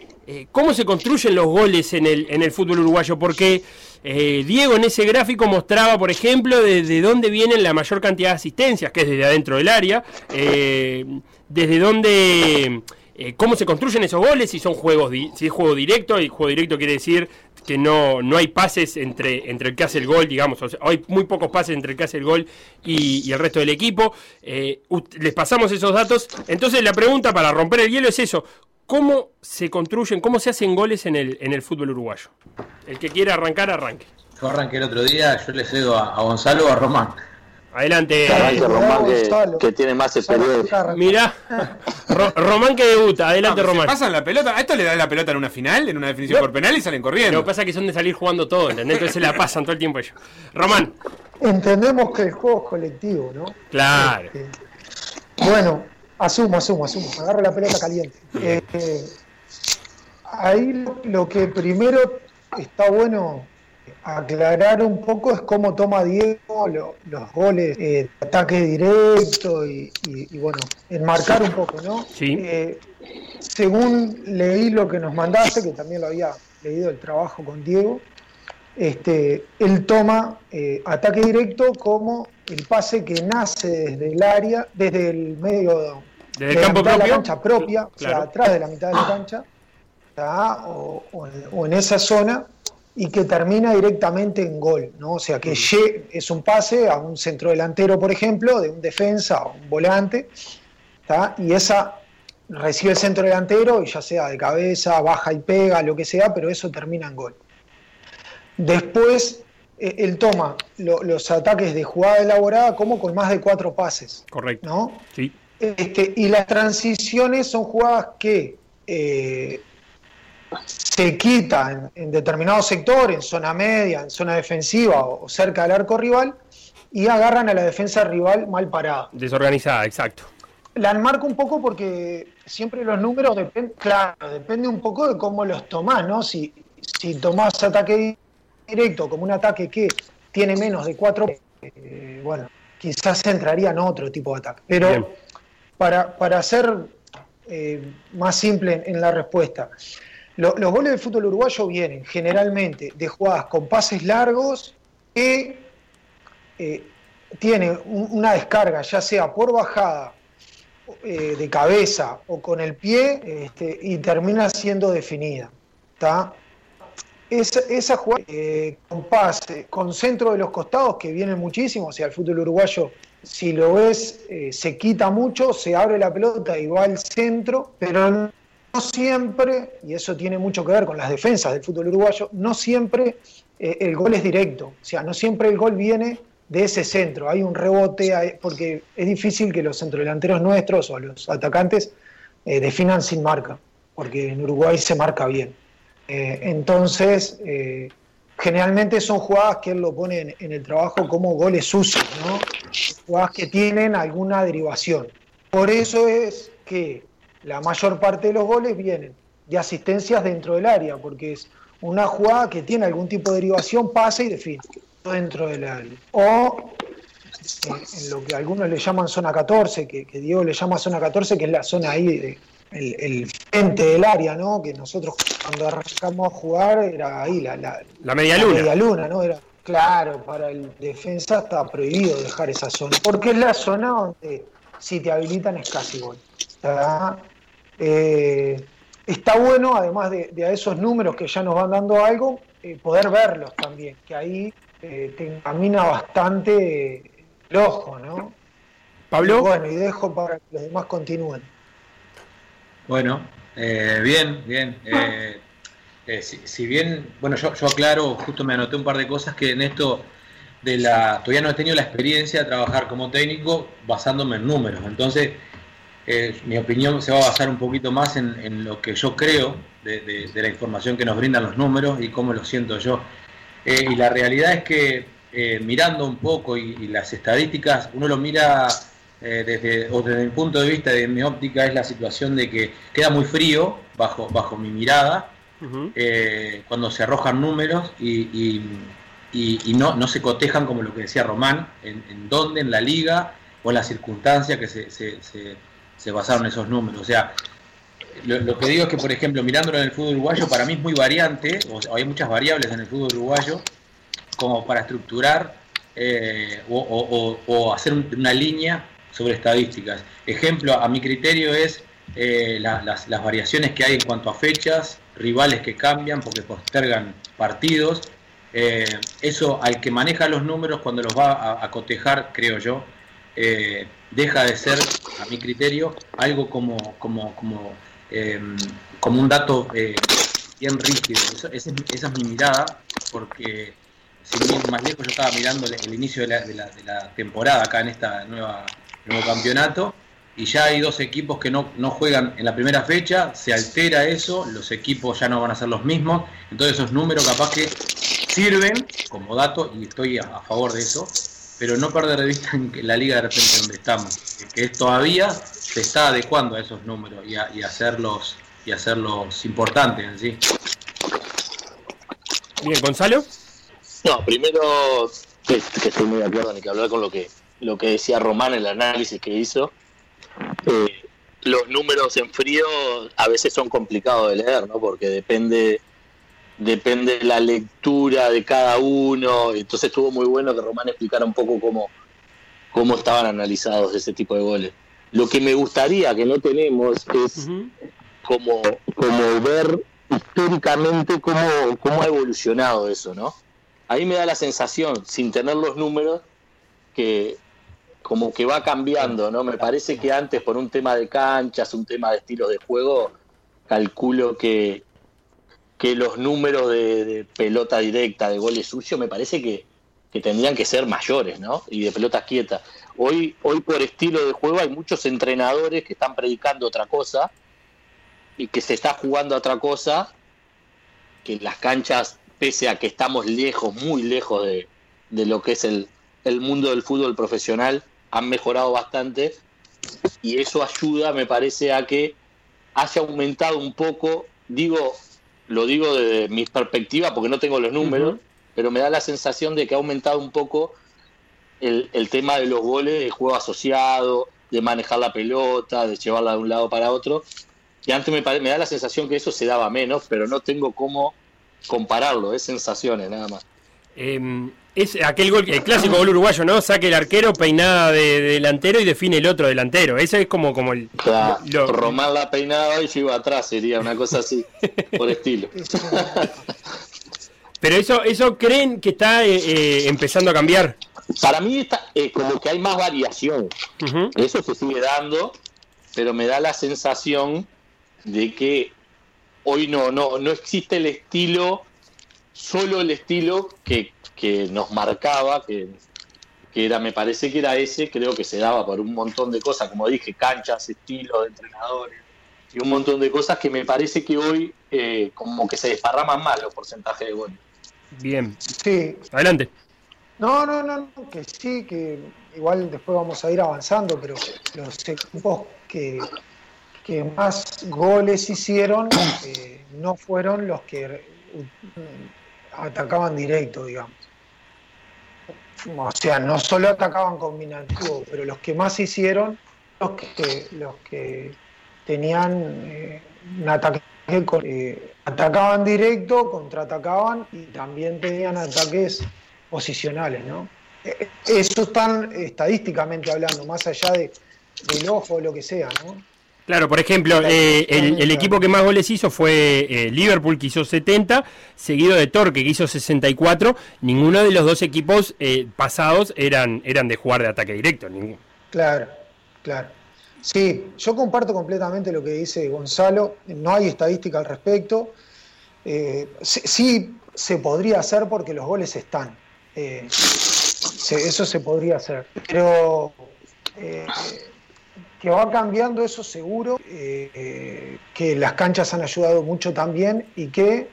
cómo se construyen los goles en el, en el fútbol uruguayo, porque eh, Diego en ese gráfico mostraba, por ejemplo, de, de dónde vienen la mayor cantidad de asistencias, que es desde adentro del área, eh, desde dónde, eh, cómo se construyen esos goles, si son juegos, si es juego directo, y juego directo quiere decir que no, no hay pases entre, entre el que hace el gol, digamos, o sea, hay muy pocos pases entre el que hace el gol y, el resto del equipo. Les pasamos esos datos. Entonces la pregunta para romper el hielo es eso, ¿cómo se construyen, cómo se hacen goles en el, en el fútbol uruguayo? El que quiera arrancar, arranque. Yo arranqué el otro día, yo le cedo a, a Gonzalo o a Román. Adelante. Arranque Román que, tiene más experiencia. Mirá, Ro- Román que debuta, adelante se Román. pasan la pelota. A esto le dan la pelota en una final, en una definición No. por penal y salen Lo corriendo. que pasa es que son de salir jugando todo, ¿entendés? Entonces se la pasan todo el tiempo ellos. Román, Entendemos que el juego es colectivo, ¿no? claro. Eh, bueno, asumo, asumo, asumo. Agarro la pelota caliente. Eh, ahí lo, que primero está bueno aclarar un poco es cómo toma Diego lo- los goles eh, de ataque directo y, y- y, bueno, enmarcar un poco, ¿no? Sí. Eh, según leí lo que nos mandaste, que también lo había leído el trabajo con Diego, este, él toma eh, ataque directo como el pase que nace desde el área, desde el medio Desde el de la campo mitad de la propio. cancha propia, o sea, atrás de la mitad de la cancha, o, o en, o en esa zona, y que termina directamente en gol, ¿no? O sea, que es un pase a un centro delantero, por ejemplo, de un defensa o un volante, ¿tá? y esa recibe el centro delantero, y ya sea de cabeza, baja y pega, lo que sea, pero eso termina en gol. Después, eh, él toma lo- los ataques de jugada elaborada como con más de cuatro pases. Correcto. ¿no? Sí. Este, y las transiciones son jugadas que eh, se quitan en, en determinado sector, en zona media, en zona defensiva o, o cerca del arco rival, y agarran a la defensa rival mal parada. Desorganizada, exacto. La enmarco un poco porque siempre los números dependen, claro, depende un poco de cómo los tomás, ¿no? Si, si tomás ataque directo como un ataque que tiene menos de cuatro, eh, bueno, quizás entraría en otro tipo de ataque. Pero para, para ser eh, más simple en, en la respuesta, lo- los goles del fútbol uruguayo vienen generalmente de jugadas con pases largos que eh, tienen un- una descarga, ya sea por bajada eh, de cabeza o con el pie, este, y termina siendo definida. ¿tá? Esa, esa jugada eh, con pase, con centro de los costados, que vienen muchísimo, o sea, el fútbol uruguayo, si lo ves, eh, se quita mucho, se abre la pelota y va al centro, pero no siempre, y eso tiene mucho que ver con las defensas del fútbol uruguayo, no siempre eh, el gol es directo, o sea, no siempre el gol viene de ese centro, hay un rebote, hay- porque es difícil que los centrodelanteros nuestros o los atacantes eh, definan sin marca, porque en Uruguay se marca bien. Eh, entonces, eh, generalmente son jugadas que él lo pone en, el trabajo como goles sucios, ¿no? Jugadas que tienen alguna derivación. Por eso es que la mayor parte de los goles vienen de asistencias dentro del área, porque es una jugada que tiene algún tipo de derivación, pasa y define dentro del área. O eh, en lo que algunos le llaman zona 14, que, que Diego le llama zona 14, que es la zona ahí, de- el, el frente del área, ¿no? Que nosotros cuando arrancamos a jugar era ahí, la, la, La media luna. media luna, ¿no? Era, claro, para el defensa está prohibido dejar esa zona, porque es la zona donde si te habilitan es casi gol. ¿tá? Eh, está bueno, además de, de a esos números que ya nos van dando algo, eh, poder verlos también, que ahí eh, te encamina bastante el ojo, ¿no? Pablo. Y bueno, y dejo para que los demás continúen. Bueno, eh, bien, bien. eh, eh, si, si bien, bueno, yo, yo aclaro, justo me anoté un par de cosas que en esto de la, todavía no he tenido la experiencia de trabajar como técnico basándome en números. Entonces, eh, mi opinión se va a basar un poquito más en, lo que yo creo de, de- de la información que nos brindan los números y cómo lo siento yo. Eh, y la realidad es que eh, mirando un poco y, y las estadísticas, uno lo mira eh, desde, o desde mi punto de vista, de mi óptica, es la situación de que queda muy frío bajo, bajo mi mirada eh, cuando se arrojan números y, y- y- y no, no se cotejan como lo que decía Román, en, en dónde, en la liga o en las circunstancias que se, se- se- se basaron esos números. O sea, lo, lo que digo es que, por ejemplo, mirándolo en el fútbol uruguayo, para mí es muy variante, o sea, hay muchas variables en el fútbol uruguayo, como para estructurar eh, o, o- o- o hacer un- una línea sobre estadísticas. Ejemplo, a mi criterio es eh, la- las, las variaciones que hay en cuanto a fechas, rivales que cambian porque postergan partidos. Eh, eso al que maneja los números cuando los va a, a cotejar, creo yo, eh, deja de ser, a mi criterio, algo como, como, como, como un dato bien rígido. Eso- esa, es, esa es mi mirada, porque sin más lejos, yo estaba mirando el, el inicio de la, de la- de la temporada acá en esta nueva nuevo campeonato y ya hay dos equipos que no, no juegan en la primera fecha, se altera eso, los equipos ya no van a ser los mismos, entonces esos números capaz que sirven como dato y estoy a, a favor de eso, pero no perder de vista en que la liga de repente donde estamos, que es todavía se está adecuando a esos números y, a, y hacerlos y hacerlos importantes en sí. Bien, Gonzalo. No, primero que, que estoy muy de acuerdo en que hablar con lo que lo que decía Román, el análisis que hizo. Eh, los números en frío a veces son complicados de leer, ¿no? Porque depende depende la lectura de cada uno. Entonces estuvo muy bueno que Román explicara un poco cómo, cómo estaban analizados ese tipo de goles. Lo que me gustaría que no tenemos es como, como ver históricamente cómo, cómo ha evolucionado eso, ¿no? Ahí me da la sensación, sin tener los números, que como que va cambiando, ¿no? Me parece que antes por un tema de canchas, un tema de estilos de juego, calculo que, que los números de, pelota directa, de goles sucios, me parece que, que, tendrían que ser mayores, ¿no? Y de pelotas quietas. Hoy, hoy por estilo de juego hay muchos entrenadores que están predicando otra cosa y que se está jugando a otra cosa, que las canchas, pese a que estamos lejos, muy lejos de, de lo que es el, el mundo del fútbol profesional, han mejorado bastante y eso ayuda, me parece, a que haya aumentado un poco, digo, lo digo desde mi perspectiva porque no tengo los números, pero me da la sensación de que ha aumentado un poco el, el tema de los goles de juego asociado, de manejar la pelota, de llevarla de un lado para otro. Y antes me, me da la sensación que eso se daba menos, pero no tengo cómo compararlo, es sensaciones nada más. Em, es aquel gol, el clásico gol uruguayo, ¿no? Saque el arquero, peinada de, delantero y define el otro delantero. Ese es como, como el. Román la peinada y yo iba atrás, sería una cosa así, por estilo. Pero eso, eso creen que está eh, eh, empezando a cambiar. Para mí está eh, como que hay más variación. Eso se sigue dando, pero me da la sensación de que hoy no, no, no existe el estilo, solo el estilo que, que nos marcaba, que, que, era, me parece que era ese, creo que se daba por un montón de cosas, como dije, canchas, estilos de entrenadores y un montón de cosas que me parece que hoy como que se desparraman más los porcentajes de goles. Bien. Sí. Adelante. No, no, no, que sí, que igual después vamos a ir avanzando, pero los equipos que, que más goles hicieron eh, no fueron los que atacaban directo, digamos. O sea, no solo atacaban combinativo, pero los que más hicieron, los que, los que tenían eh, un ataque eh, atacaban directo, contraatacaban y también tenían ataques posicionales, ¿no? Eh, eso están estadísticamente hablando, más allá de, del ojo o lo que sea, ¿no? Claro, por ejemplo, eh, el, equipo que más goles hizo fue Liverpool, que hizo 70, seguido de Torque, que hizo 64. Ninguno de los dos equipos pasados eran, eran de jugar de ataque directo. Ninguno. Claro, claro. Sí, yo comparto completamente lo que dice Gonzalo, no hay estadística al respecto. Eh, sí, se podría hacer porque los goles están. Eh, eso se podría hacer. Pero eh, que va cambiando eso seguro, que las canchas han ayudado mucho también y que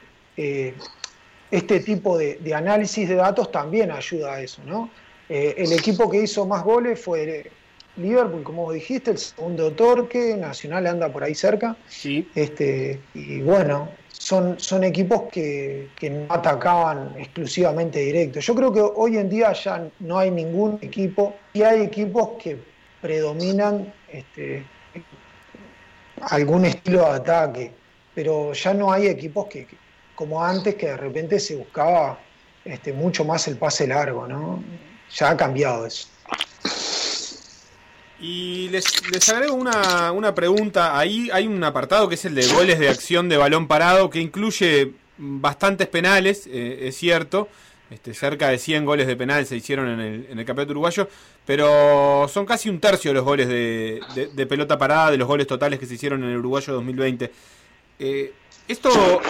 este tipo de, de, análisis de datos también ayuda a eso. ¿no? el equipo que hizo más goles fue Liverpool, como vos dijiste, el segundo Torque, Nacional anda por ahí cerca. Sí. Este, y bueno, son, son equipos que, no atacaban exclusivamente directo. Yo creo que hoy en día ya no hay ningún equipo, y hay equipos que predominan este, algún estilo de ataque, pero ya no hay equipos que, como antes, que de repente se buscaba este, mucho más el pase largo, ¿no? Ya ha cambiado eso. Y les, agrego una, pregunta. Ahí hay un apartado que es el de goles de acción de balón parado, que incluye bastantes penales, eh, es cierto. Este, cerca de 100 goles de penal se hicieron en el, en el campeonato uruguayo, pero son casi un tercio de los goles de, pelota parada, de los goles totales que se hicieron en el uruguayo 2020. Eh, esto,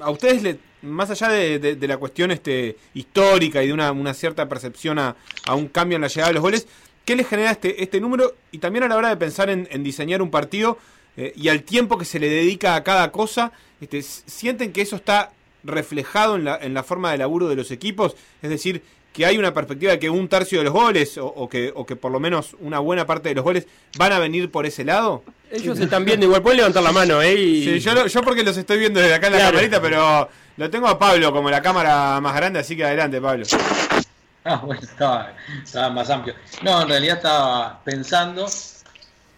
a ustedes, más allá de, la cuestión este, histórica y de una, cierta percepción a, a, un cambio en la llegada de los goles, ¿Qué les genera este, este número? Y también a la hora de pensar en, diseñar un partido eh, y al tiempo que se le dedica a cada cosa, este, ¿sienten que eso está reflejado en la, en la forma de laburo de los equipos? Es decir, que hay una perspectiva de que un tercio de los goles, o, que, o que por lo menos una buena parte de los goles, van a venir por ese lado. Ellos están viendo igual, pueden levantar la mano, ¿eh? Sí, yo, yo porque los estoy viendo desde acá en la camarita, pero lo tengo a Pablo como la cámara más grande, así que adelante, Pablo. Ah, bueno, estaba, más amplio. No, en realidad estaba pensando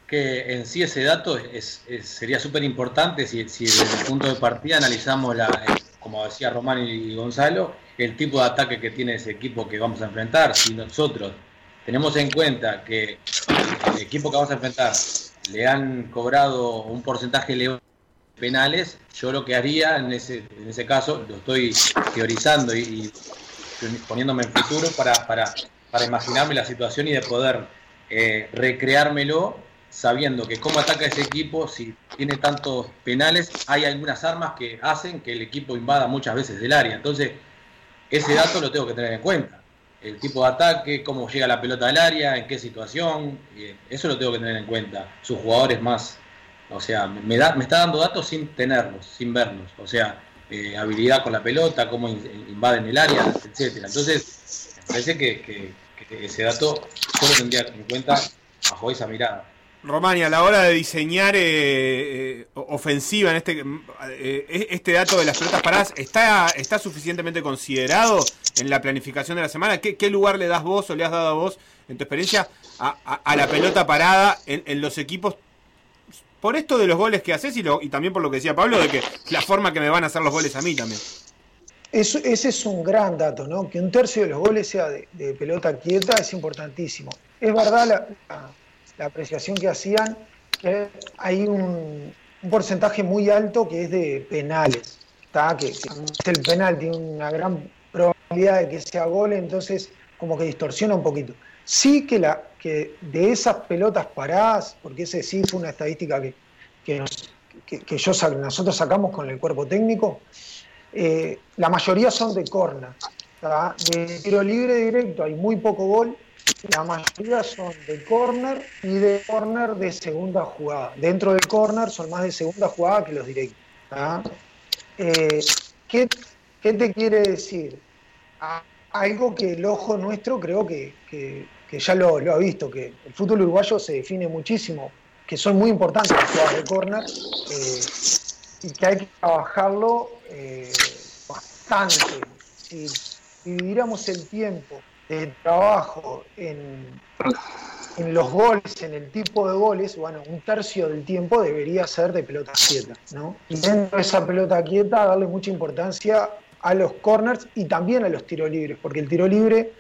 que en sí ese dato es, sería súper importante si, si, desde el punto de partida analizamos, la, como decía Román y Gonzalo, el tipo de ataque que tiene ese equipo que vamos a enfrentar. Si nosotros tenemos en cuenta que el equipo que vamos a enfrentar le han cobrado un porcentaje elevado de penales, yo lo que haría en ese, en ese caso, lo estoy teorizando y, poniéndome en futuro para, para, para imaginarme la situación y de poder eh, recreármelo sabiendo que cómo ataca ese equipo, si tiene tantos penales, hay algunas armas que hacen que el equipo invada muchas veces del área. Entonces, ese dato lo tengo que tener en cuenta. El tipo de ataque, cómo llega la pelota al área, en qué situación, eh, eso lo tengo que tener en cuenta. Sus jugadores más, o sea, me, da, me está dando datos sin tenerlos, sin verlos. O sea, eh, habilidad con la pelota, cómo in- invaden el área, etcétera. Entonces, me parece que, que- que ese dato yo lo tendría en cuenta bajo esa mirada. Romani, a la hora de diseñar eh, eh, ofensiva en este eh, este dato de las pelotas paradas, ¿está, ¿está suficientemente considerado en la planificación de la semana? ¿Qué, lugar le das vos o le has dado vos, en tu experiencia, a, a- a la pelota parada en, los equipos? Por esto de los goles que haces y, lo- y también por lo que decía Pablo, de que la forma que me van a hacer los goles a mí también. Eso- ese es un gran dato, ¿no? Que un tercio de los goles sea de, pelota quieta es importantísimo. Es verdad la- la apreciación que hacían, que hay un, porcentaje muy alto que es de penales, ¿tá? Que, el penal tiene una gran probabilidad de que sea gol, entonces como que distorsiona un poquito. Sí que, la, que de esas pelotas paradas, porque ese sí fue una estadística que, que, nos- que- nosotros sacamos con el cuerpo técnico, eh, la mayoría son de corner. ¿tá? De tiro libre directo hay muy poco gol. La mayoría son de corner y de corner de segunda jugada. Dentro del corner son más de segunda jugada que los directos. Eh, ¿qué, qué te quiere decir? Algo que el ojo nuestro creo que, que- que ya lo, lo ha visto, que el fútbol uruguayo se define muchísimo, que son muy importantes las jugadas de corner. eh, y que hay que trabajarlo eh, bastante. Si dividiéramos el tiempo de trabajo en, los goles, en el tipo de goles, bueno, un tercio del tiempo debería ser de pelota quieta, ¿no? Y dentro de esa pelota quieta darle mucha importancia a los corners y también a los tiros libres, porque el tiro libre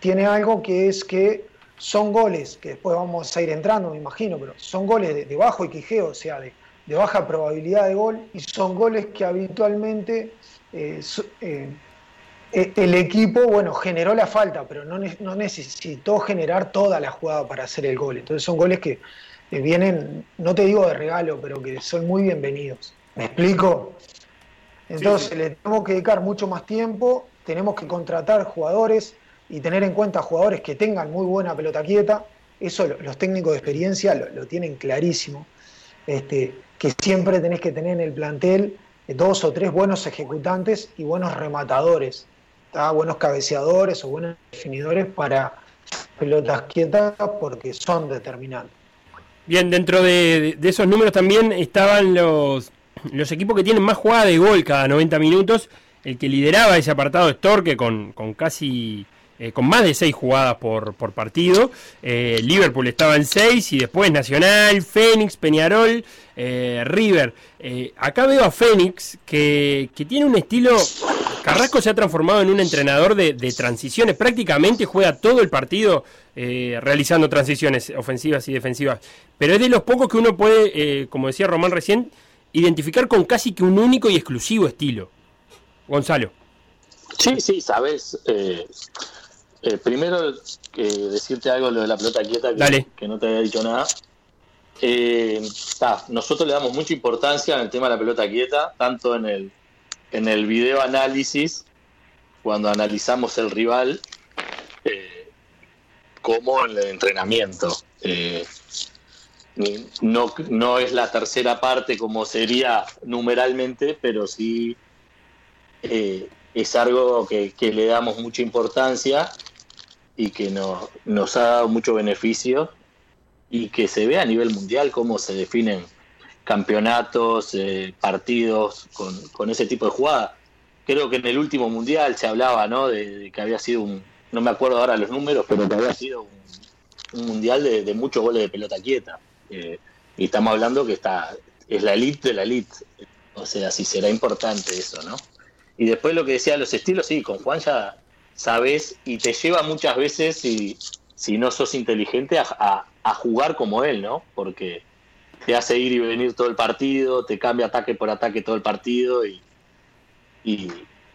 tiene algo que es que son goles, que después vamos a ir entrando, me imagino, pero son goles de, de bajo equijeo, o sea, de, baja probabilidad de gol, y son goles que habitualmente eh, eh, el equipo, bueno, generó la falta, pero no, ne- no necesitó generar toda la jugada para hacer el gol. Entonces son goles que eh, vienen, no te digo de regalo, pero que son muy bienvenidos. ¿Me explico? Entonces le tenemos que dedicar mucho más tiempo, tenemos que contratar jugadores y tener en cuenta jugadores que tengan muy buena pelota quieta. Eso lo- los técnicos de experiencia lo, lo tienen clarísimo. Este, que siempre tenés que tener en el plantel eh, dos o tres buenos ejecutantes y buenos rematadores, buenos cabeceadores o buenos definidores para pelotas quietas porque son determinantes. Bien, dentro de, de esos números también estaban los, los equipos que tienen más jugada de gol cada 90 minutos. El que lideraba ese apartado es Torque con, con casi eh, con más de 6 jugadas por, por partido. Eh, Liverpool estaba en 6 y después Nacional, Fénix, Peñarol, eh, River. Acá veo a Fénix que, que tiene un estilo... Carrasco se ha transformado en un entrenador de, transiciones. Prácticamente juega todo el partido realizando transiciones ofensivas y defensivas. Pero es de los pocos que uno puede, como decía Román recién, identificar con casi que un único y exclusivo estilo. Gonzalo. Sí, sí, sabes. Eh, primero, eh, decirte algo lo de la pelota quieta, que, no te había dicho nada. Eh, ta, nosotros le damos mucha importancia en el tema de la pelota quieta, tanto en el, en el video análisis, cuando analizamos el rival, eh, como en el entrenamiento. Eh, no, no es la tercera parte como sería numeralmente, pero sí es algo que, que le damos mucha importancia y que no- nos ha dado mucho beneficio y que se ve a nivel mundial cómo se definen campeonatos, eh, partidos con, con ese tipo de jugada. Creo que en el último mundial se hablaba ¿no? de, que había sido un, no me acuerdo ahora los números, pero que había sido un, un mundial de, de muchos goles de pelota quieta. Eh, y estamos hablando que está es la elite de la elite. O sea, sí será importante eso, ¿no? Y después lo que decía los estilos, sí, con Juan ya sabes y te lleva muchas veces y, si no sos inteligente, a, jugar como él, ¿no? Porque te hace ir y venir todo el partido, te cambia ataque por ataque todo el partido y, y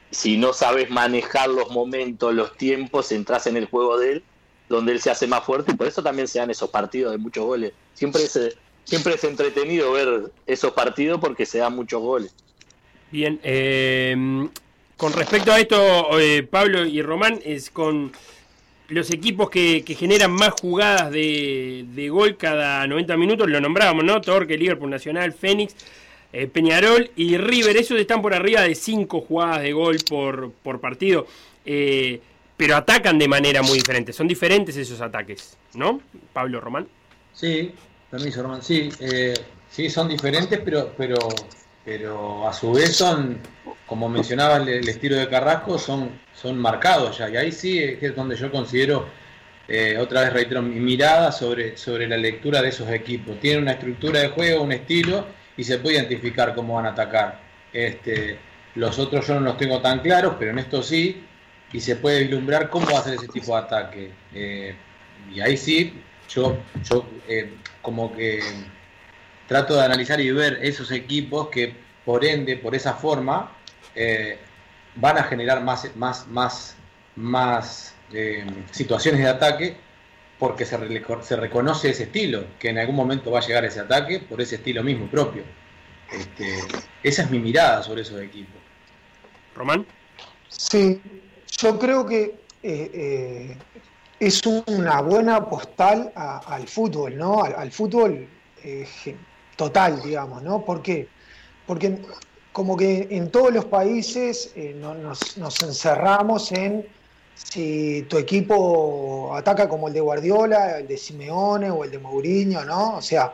si no sabes manejar los momentos, los tiempos, entras en el juego de él, donde él se hace más fuerte y por eso también se dan esos partidos de muchos goles. Siempre es, siempre es entretenido ver esos partidos porque se dan muchos goles. Bien, eh, con respecto a esto, eh, Pablo y Román, es con los equipos que, generan más jugadas de, gol cada 90 minutos, lo nombrábamos, ¿no? Torque, Liverpool Nacional, Fénix, eh, Peñarol y River, esos están por arriba de 5 jugadas de gol por, partido, eh, pero atacan de manera muy diferente, son diferentes esos ataques, ¿no? Pablo Román. Sí, permiso, Román. Sí, sí, son diferentes, pero, pero, pero a su vez son, como mencionaba el, estilo de Carrasco, son, son marcados ya. Y ahí sí es donde yo considero, eh, otra vez reitero, mi mirada sobre, sobre la lectura de esos equipos. Tienen una estructura de juego, un estilo, y se puede identificar cómo van a atacar. Este, los otros yo no los tengo tan claros, pero en esto sí, y se puede vislumbrar cómo va a ser ese tipo de ataque. Eh, y ahí sí, yo, yo eh, como que trato de analizar y ver esos equipos que por ende, por esa forma, eh, van a generar más, más, más, más eh, situaciones de ataque porque se, se reconoce ese estilo, que en algún momento va a llegar ese ataque por ese estilo mismo propio. Este, esa es mi mirada sobre esos equipos. Román. Sí, yo creo que eh, eh, es una buena postal a- al fútbol, ¿no? Al, al fútbol eh, total, digamos, ¿no? ¿Por qué? Porque como que en todos los países eh, no- nos, nos encerramos en si tu equipo ataca como el de Guardiola, el de Simeone o el de Mourinho, ¿no? O sea,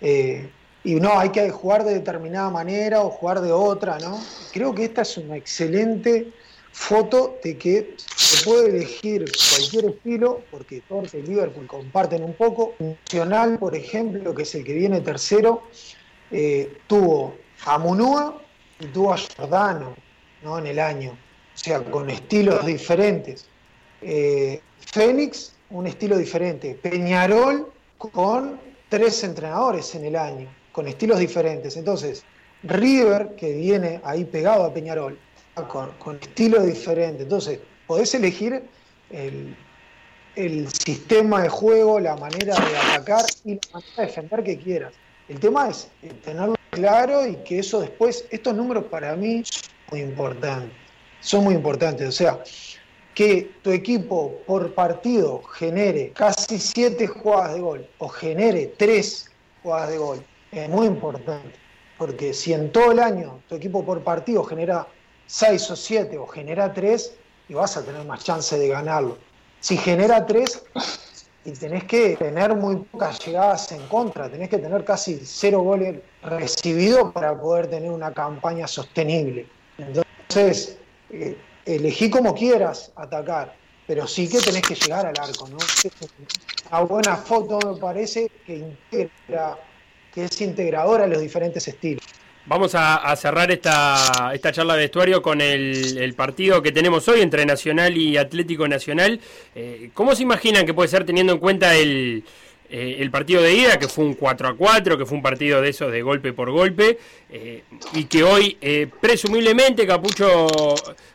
eh, y no, hay que jugar de determinada manera o jugar de otra, ¿no? Creo que esta es una excelente foto de que se puede elegir cualquier estilo, porque Torque y Liverpool comparten un poco. Nacional, por ejemplo, que es el que viene tercero, eh, tuvo a Munúa y tuvo a Giordano ¿no? en el año, o sea, con estilos diferentes. Eh, Fénix, un estilo diferente. Peñarol con tres entrenadores en el año, con estilos diferentes. Entonces, River, que viene ahí pegado a Peñarol, con, con estilos diferentes. Entonces, podés elegir el, el sistema de juego, la manera de atacar y la manera de defender que quieras. El tema es eh, tenerlo claro y que eso después, estos números para mí son muy importantes. Son muy importantes. O sea, que tu equipo por partido genere casi siete jugadas de gol o genere tres jugadas de gol es muy importante. Porque si en todo el año tu equipo por partido genera seis o siete o genera tres, y vas a tener más chance de ganarlo. Si genera tres, y tenés que tener muy pocas llegadas en contra, tenés que tener casi cero goles recibidos para poder tener una campaña sostenible. Entonces, eh, elegí como quieras atacar, pero sí que tenés que llegar al arco, ¿no? Una buena foto me parece que integra, que es integradora a los diferentes estilos. Vamos a, cerrar esta, esta charla de vestuario con el, el partido que tenemos hoy entre Nacional y Atlético Nacional. Eh, ¿Cómo se imaginan que puede ser teniendo en cuenta el, eh, el partido de ida, que fue un 4 a 4, que fue un partido de esos de golpe por golpe, eh, y que hoy eh, presumiblemente Capucho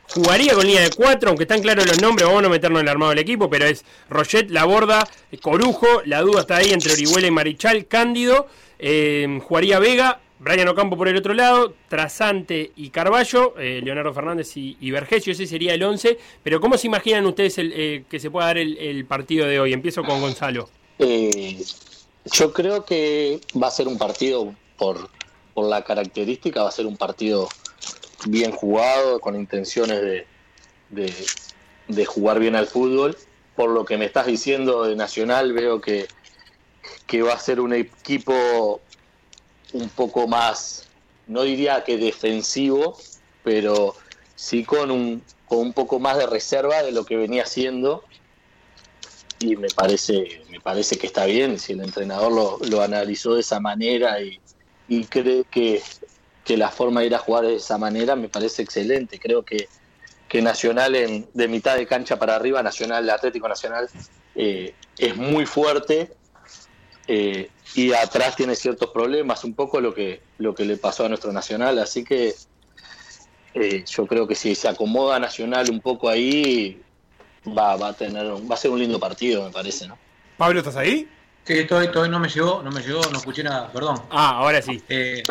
jugaría con línea de 4, aunque están claros los nombres, vamos a no meternos en el armado del equipo, pero es Roget, Laborda, Corujo, la duda está ahí entre Orihuela y Marichal, Cándido, jugaría Vega, Brian Ocampo por el otro lado, Trasante y Carballo, eh, Leonardo Fernández y, y ese sería el 11. Pero ¿cómo se imaginan ustedes eh, que se pueda dar el, partido de hoy? Empiezo con Gonzalo. Eh, yo creo que va a ser un partido, por, la característica, va a ser un partido bien jugado, con intenciones de, jugar bien al fútbol. Por lo que me estás diciendo de Nacional, veo que va a ser un equipo un poco más, no diría que defensivo, pero sí con un, con un poco más de reserva de lo que venía haciendo. Y me parece, me parece que está bien, si el entrenador lo, lo analizó de esa manera y, y cree que, que la forma de ir a jugar de esa manera me parece excelente. Creo que, que Nacional en, de mitad de cancha para arriba, Nacional, Atlético Nacional, eh, es muy fuerte eh, y atrás tiene ciertos problemas, un poco lo que, lo que le pasó a nuestro Nacional, así que eh, yo creo que si se acomoda Nacional un poco ahí, va, va a tener, va a ser un lindo partido, me parece, ¿no? Pablo, ¿estás ahí? Sí, estoy, estoy, no me llegó, no me llegó, no escuché nada, perdón. Ah, ahora sí. Eh,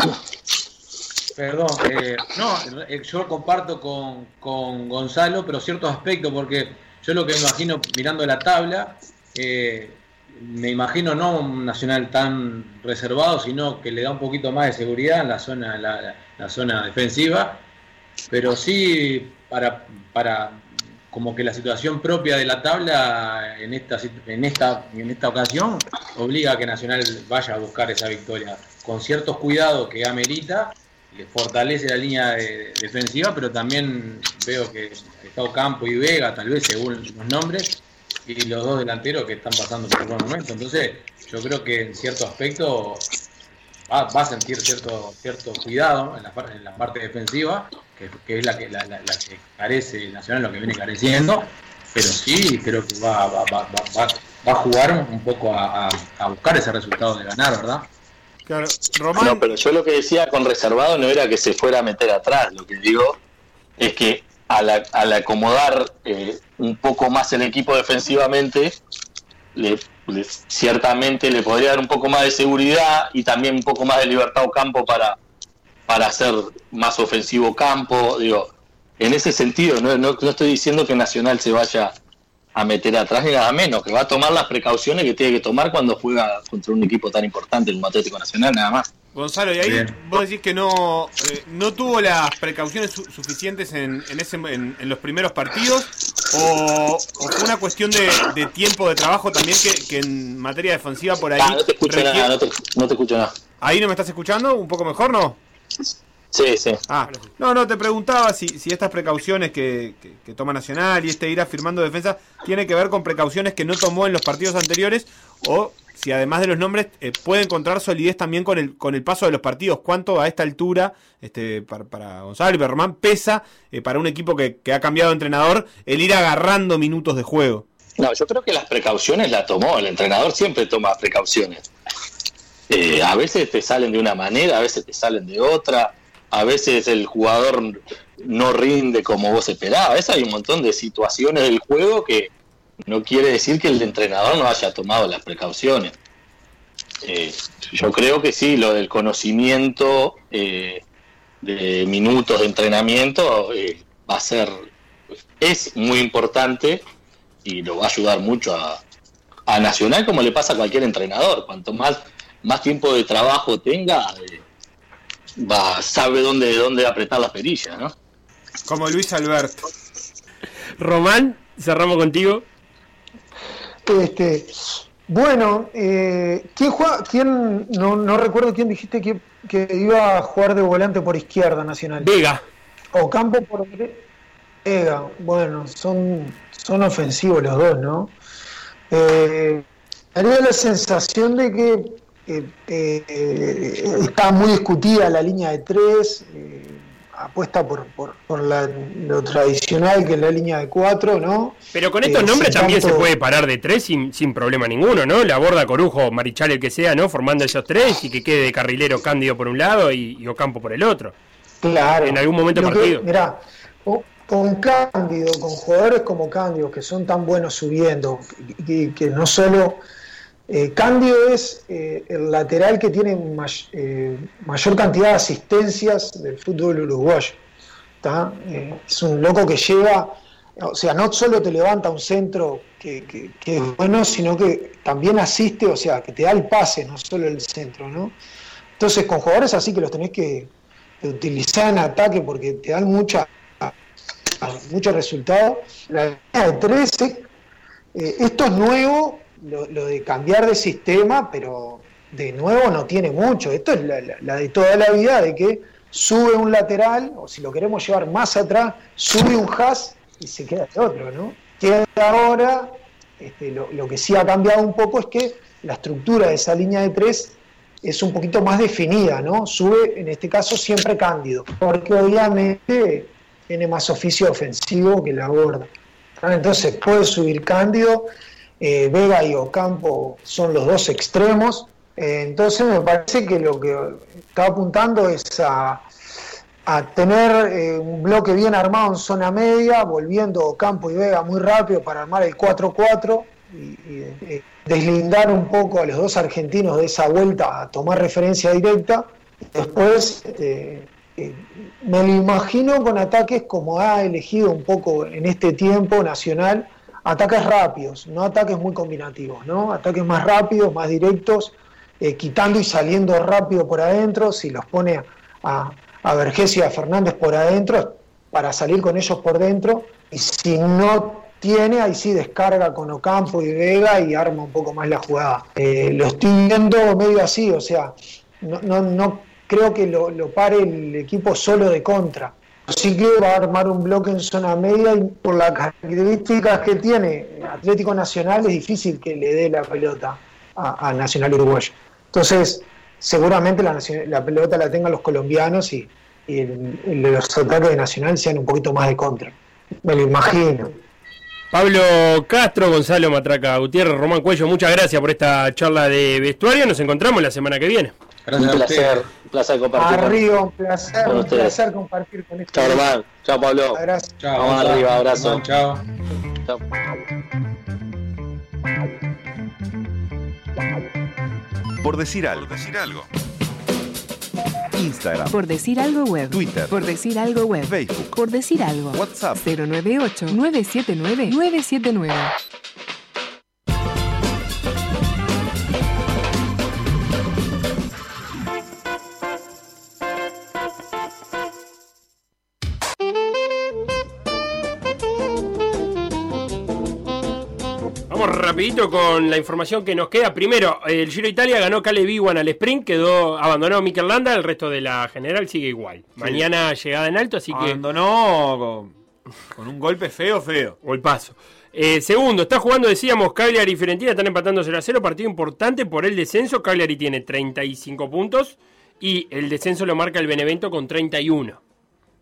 perdón, eh, no, eh, yo comparto con, con Gonzalo, pero ciertos aspectos, porque yo lo que me imagino mirando la tabla, eh, me imagino no un nacional tan reservado, sino que le da un poquito más de seguridad en la zona, la, la- zona defensiva, pero sí para, para como que la situación propia de la tabla en esta, en esta, en esta ocasión obliga a que Nacional vaya a buscar esa victoria. Con ciertos cuidados que amerita, le fortalece la línea de- defensiva, pero también veo que está Ocampo y Vega, tal vez según los nombres, y los dos delanteros que están pasando por un buen momento. Entonces, yo creo que en cierto aspecto va, va a sentir cierto cierto cuidado en la, par- en la parte defensiva, que, que es la que, la, la- la que carece Nacional, lo que viene careciendo, pero sí creo que va, va, va, va, va- va a jugar un poco a, a- a buscar ese resultado de ganar, ¿verdad? Claro. Román, No, pero yo lo que decía con reservado no era que se fuera a meter atrás, lo que digo es que al, acomodar eh, un poco más el equipo defensivamente, le, le- ciertamente le podría dar un poco más de seguridad y también un poco más de libertad o campo para, para hacer más ofensivo campo. Digo, en ese sentido, no, no, no estoy diciendo que Nacional se vaya a meter atrás ni nada menos, que va a tomar las precauciones que tiene que tomar cuando juega contra un equipo tan importante como Atlético Nacional, nada más. Gonzalo, y ahí Bien. vos decís que no, eh, no tuvo las precauciones su- suficientes en, en, ese, en, en los primeros partidos, o, o fue una cuestión de, de tiempo de trabajo también que, que en materia defensiva por ahí. Ah, no te escucho requiere- nada, no te, no te escucho nada. ¿Ahí no me estás escuchando? ¿Un poco mejor, no? Sí, sí. Ah, no, no, te preguntaba si, si estas precauciones que, que- que toma Nacional y este ir afirmando defensa tiene que ver con precauciones que no tomó en los partidos anteriores o si además de los nombres eh, puede encontrar solidez también con el con el paso de los partidos. ¿Cuánto a esta altura, este para, para Gonzalo y para Román, pesa eh, para un equipo que, que ha cambiado de entrenador el ir agarrando minutos de juego? No, yo creo que las precauciones las tomó. El entrenador siempre toma precauciones. Eh, a veces te salen de una manera, a veces te salen de otra. A veces el jugador no rinde como vos esperabas. Hay un montón de situaciones del juego que no quiere decir que el entrenador no haya tomado las precauciones. Eh, yo creo que sí, lo del conocimiento eh, de minutos de entrenamiento eh, va a ser, es muy importante y lo va a ayudar mucho a, a Nacional como le pasa a cualquier entrenador. Cuanto más, más tiempo de trabajo tenga, eh, va, sabe dónde, dónde apretar las perillas, ¿no? Como Luis Alberto. Román, cerramos contigo. Este, bueno, eh, ¿quién juega? ¿Quién? No, no recuerdo quién dijiste que, que iba a jugar de volante por izquierda Nacional. Vega. O campo por Vega. Bueno, son, son ofensivos los dos, ¿no? Eh, daría la sensación de que eh, eh, está muy discutida la línea de tres, eh, apuesta por, por, por la- lo tradicional que es la línea de cuatro, ¿no? Pero con estos Eh, nombres también se puede parar de tres sin, sin problema ninguno, ¿no? La borda Corujo, Marichal, el que sea, ¿no? Formando esos tres y que quede de carrilero Cándido por un lado y, y Ocampo por el otro. Claro. En algún momento que- partido. mirá, con Cándido, con jugadores como Cándido, que son tan buenos subiendo, que, que no solo. Eh, Cándido es eh, el lateral que tiene eh, mayor cantidad de asistencias del fútbol uruguayo. Eh, es un loco que lleva. O sea, no solo te levanta un centro que, es bueno, sino que también asiste, o sea, que te da el pase, no solo el centro, ¿no? Entonces, con jugadores así que los tenés que utilizar en ataque porque te dan mucha muchos resultados. La línea de 13, eh, esto es nuevo, lo, de cambiar de sistema, pero de nuevo no tiene mucho. Esto es la, de toda la vida, de que sube un lateral, o si lo queremos llevar más atrás, sube un has y se queda el otro, ¿no? Que ahora, este, lo, lo que sí ha cambiado un poco es que la estructura de esa línea de tres es un poquito más definida, ¿no? Sube, en este caso, siempre Cándido, porque obviamente tiene más oficio ofensivo que la gorda. Ah, Entonces puede subir Cándido, eh, Vega y Ocampo son los dos extremos. Eh, entonces me parece que lo que está apuntando es a, tener eh, un bloque bien armado en zona media, volviendo Ocampo y Vega muy rápido para armar el 4-4 y, y, deslindar un poco a los dos argentinos de esa vuelta a tomar referencia directa. Después eh, me lo imagino con ataques como ha elegido un poco en este tiempo Nacional, ataques rápidos, no ataques muy combinativos, ¿no? Ataques más rápidos, más directos, eh, quitando y saliendo rápido por adentro, si los pone a, a Vergés y a Fernández por adentro, para salir con ellos por dentro, y si no tiene, ahí sí descarga con Ocampo y Vega y arma un poco más la jugada. Eh, lo estoy viendo medio así, o sea, no, no, no creo que lo, lo pare el equipo solo de contra. Que va a armar un bloque en zona media y por las características que tiene Atlético Nacional es difícil que le dé la pelota a, Nacional Uruguayo. Entonces, seguramente la, pelota la tengan los colombianos y, los ataques de Nacional sean un poquito más de contra. Me lo imagino. Pablo Castro, Gonzalo Matraca Gutiérrez, Román Cuello, muchas gracias por esta charla de vestuario. Nos encontramos la semana que viene. Un placer, un placer compartir. con- Arriba, un placer, con un ustedes. placer compartir con este. Chao, hermano. Chao, Pablo. Gracias. Vamos arriba, abrazo. Chao. Chao. Por decir algo. Instagram, Por decir algo web. Twitter, Por decir algo web. Facebook, Por decir algo. WhatsApp. 098-979-979. Vamos rapidito con la información que nos queda. Primero, el Giro Italia ganó Caleb Iwan al sprint, quedó abandonó Mikel Landa, el resto de la general sigue igual. Mañana llegada en alto, así que Abandonó con, con un golpe feo, feo. o el paso. Eh, segundo, está jugando, decíamos, Cagliari y Fiorentina están empatando 0 a 0, partido importante por el descenso. Cagliari tiene 35 puntos y el descenso lo marca el Benevento con 31.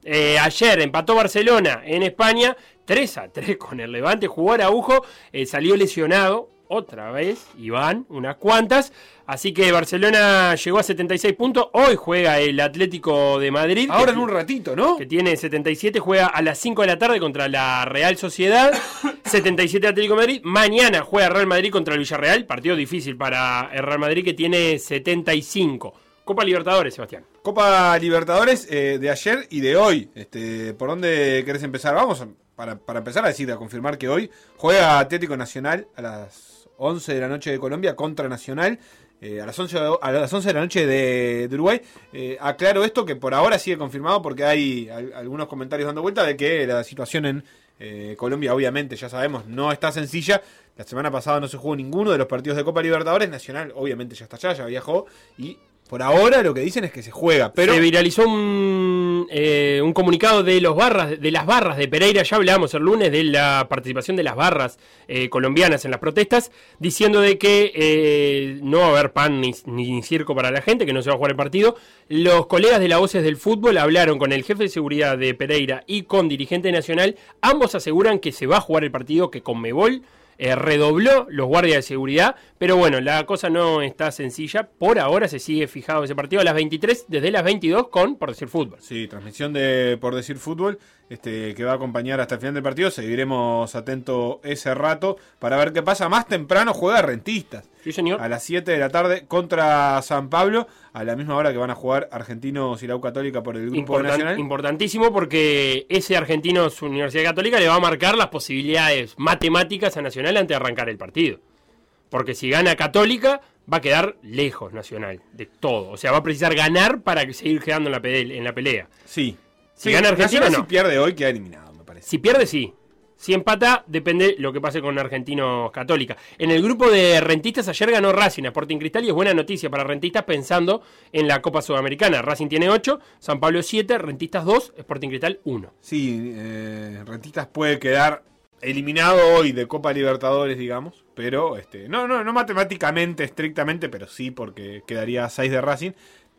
Eh, ayer empató Barcelona en España 3 a 3 con el Levante. Jugó Araujo, eh, salió lesionado otra vez, Iván, unas cuantas. Así que Barcelona llegó a 76 puntos. Hoy juega el Atlético de Madrid. Ahora en un ratito, ¿no? que tiene 77, juega a las 5 de la tarde contra la Real Sociedad, 77 Atlético de Madrid, mañana juega Real Madrid contra el Villarreal, partido difícil para el Real Madrid que tiene 75. Copa Libertadores, Sebastián. Copa Libertadores eh, de ayer y de hoy. Este, ¿Por dónde querés empezar? Vamos a- para, para empezar a decir, a confirmar que hoy juega Atlético Nacional a las 11 de la noche de Colombia contra Nacional. eh, a, las 11, de- a las 11 de la noche de, Uruguay. Eh, aclaro esto que por ahora sigue confirmado porque hay al- algunos comentarios dando vuelta de que la situación en eh, Colombia, obviamente, ya sabemos, no está sencilla. La semana pasada no se jugó ninguno de los partidos de Copa Libertadores. Nacional, obviamente, ya está allá, ya viajó. Y por ahora lo que dicen es que se juega. Pero Se viralizó un, eh, un comunicado de los barras, de las barras de Pereira, ya hablábamos el lunes de la participación de las barras eh, colombianas en las protestas, diciendo de que eh, no va a haber pan ni, circo para la gente, que no se va a jugar el partido. Los colegas de la Voces del Fútbol hablaron con el jefe de seguridad de Pereira y con dirigente nacional. Ambos aseguran que se va a jugar el partido, que con Mebol eh, redobló los guardias de seguridad, pero bueno, la cosa no está sencilla. Por ahora se sigue fijado ese partido a las 23, desde las 22 con, por decir, fútbol. Sí, transmisión de Por Decir Fútbol, este, que va a acompañar hasta el final del partido. Seguiremos atento ese rato para ver qué pasa. Más temprano juega Rentistas. Sí, señor. A las 7 de la tarde contra San Pablo, a la misma hora que van a jugar Argentinos y la U Católica por el Grupo Nacional. importantísimo porque ese argentino, su Universidad Católica, le va a marcar las posibilidades matemáticas a Nacional antes de arrancar el partido. Porque si gana Católica, va a quedar lejos Nacional de todo. O sea, va a precisar ganar para seguir quedando en la, pele- en la pelea. Sí. Si gana Argentina, no. si pierde hoy queda eliminado, me parece. Si pierde, sí. Si empata, depende lo que pase con Argentinos Católica. En el grupo de rentistas, ayer ganó Racing a Sporting Cristal y es buena noticia para rentistas pensando en la Copa Sudamericana. Racing tiene 8, San Pablo 7, rentistas 2, Sporting Cristal 1. Sí, eh, Rentistas puede quedar eliminado hoy de Copa Libertadores, digamos, pero este, no, no, no matemáticamente, estrictamente, pero sí porque quedaría a 6 de Racing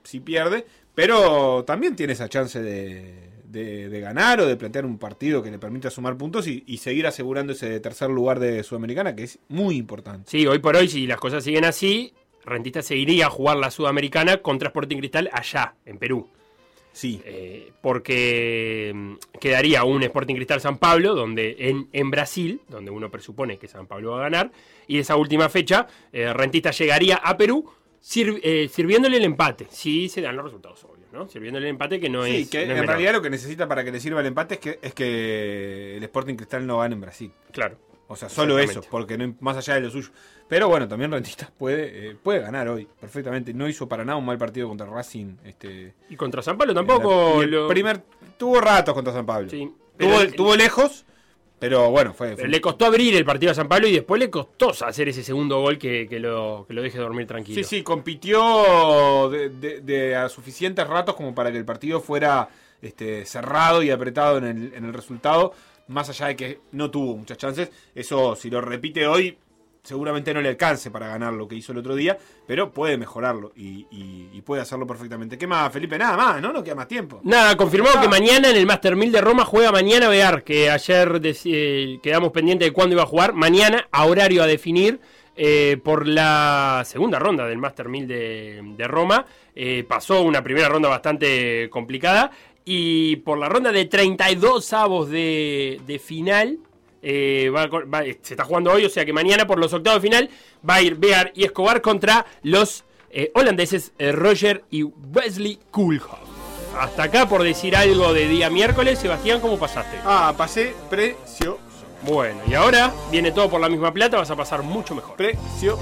si pierde, pero también tiene esa chance de, de, de ganar o de plantear un partido que le permita sumar puntos y, y seguir asegurando ese tercer lugar de Sudamericana, que es muy importante. Sí, hoy por hoy, si las cosas siguen así, Rentista seguiría a jugar la Sudamericana contra Sporting Cristal allá, en Perú. Sí. Eh, porque mm, quedaría un Sporting Cristal San Pablo, donde en, en Brasil, donde uno presupone que San Pablo va a ganar, y esa última fecha, eh, Rentista llegaría a Perú eh, sirviéndole el empate, si se dan los resultados obvios, ¿no? Sirviéndole el empate que no Sí, es. que no es en menor. realidad lo que necesita para que le sirva el empate es que, es que el Sporting Cristal no gane en Brasil. Claro. O sea, solo eso, porque no, más allá de lo suyo. Pero bueno, también Rentistas puede, eh, puede ganar hoy, perfectamente. No hizo para nada un mal partido contra Racing. Este, Y contra San Pablo tampoco. El lo- primer, tuvo ratos contra San Pablo. Sí, tuvo, tuvo lejos, pero bueno, fue. Le costó abrir el partido a San Pablo y después le costó hacer ese segundo gol que, que lo, que lo deje dormir tranquilo. Sí, sí, compitió de, de- de a suficientes ratos como para que el partido fuera este, cerrado y apretado en el, en el resultado, más allá de que no tuvo muchas chances. Eso, si lo repite hoy, seguramente no le alcance para ganar lo que hizo el otro día, pero puede mejorarlo y, y- y puede hacerlo perfectamente. ¿Qué más, Felipe? Nada más, ¿no? No queda más tiempo. Nada, confirmado que mañana en el Master 1000 de Roma juega mañana Bear, que ayer eh, quedamos pendientes de cuándo iba a jugar. Mañana, a horario a definir, eh, por la segunda ronda del Master 1000 de, de Roma. Eh, pasó una primera ronda bastante complicada. Y por la ronda de 32 avos de, de final, eh, va va- se está jugando hoy, o sea que mañana por los octavos de final va a ir Bear y Escobar contra los eh, holandeses eh, Roger y Wesley Koolhof. Hasta acá por decir algo de día miércoles, Sebastián, ¿cómo pasaste? Ah, pasé precioso. Bueno, y ahora viene todo por la misma plata, vas a pasar mucho mejor. Precioso.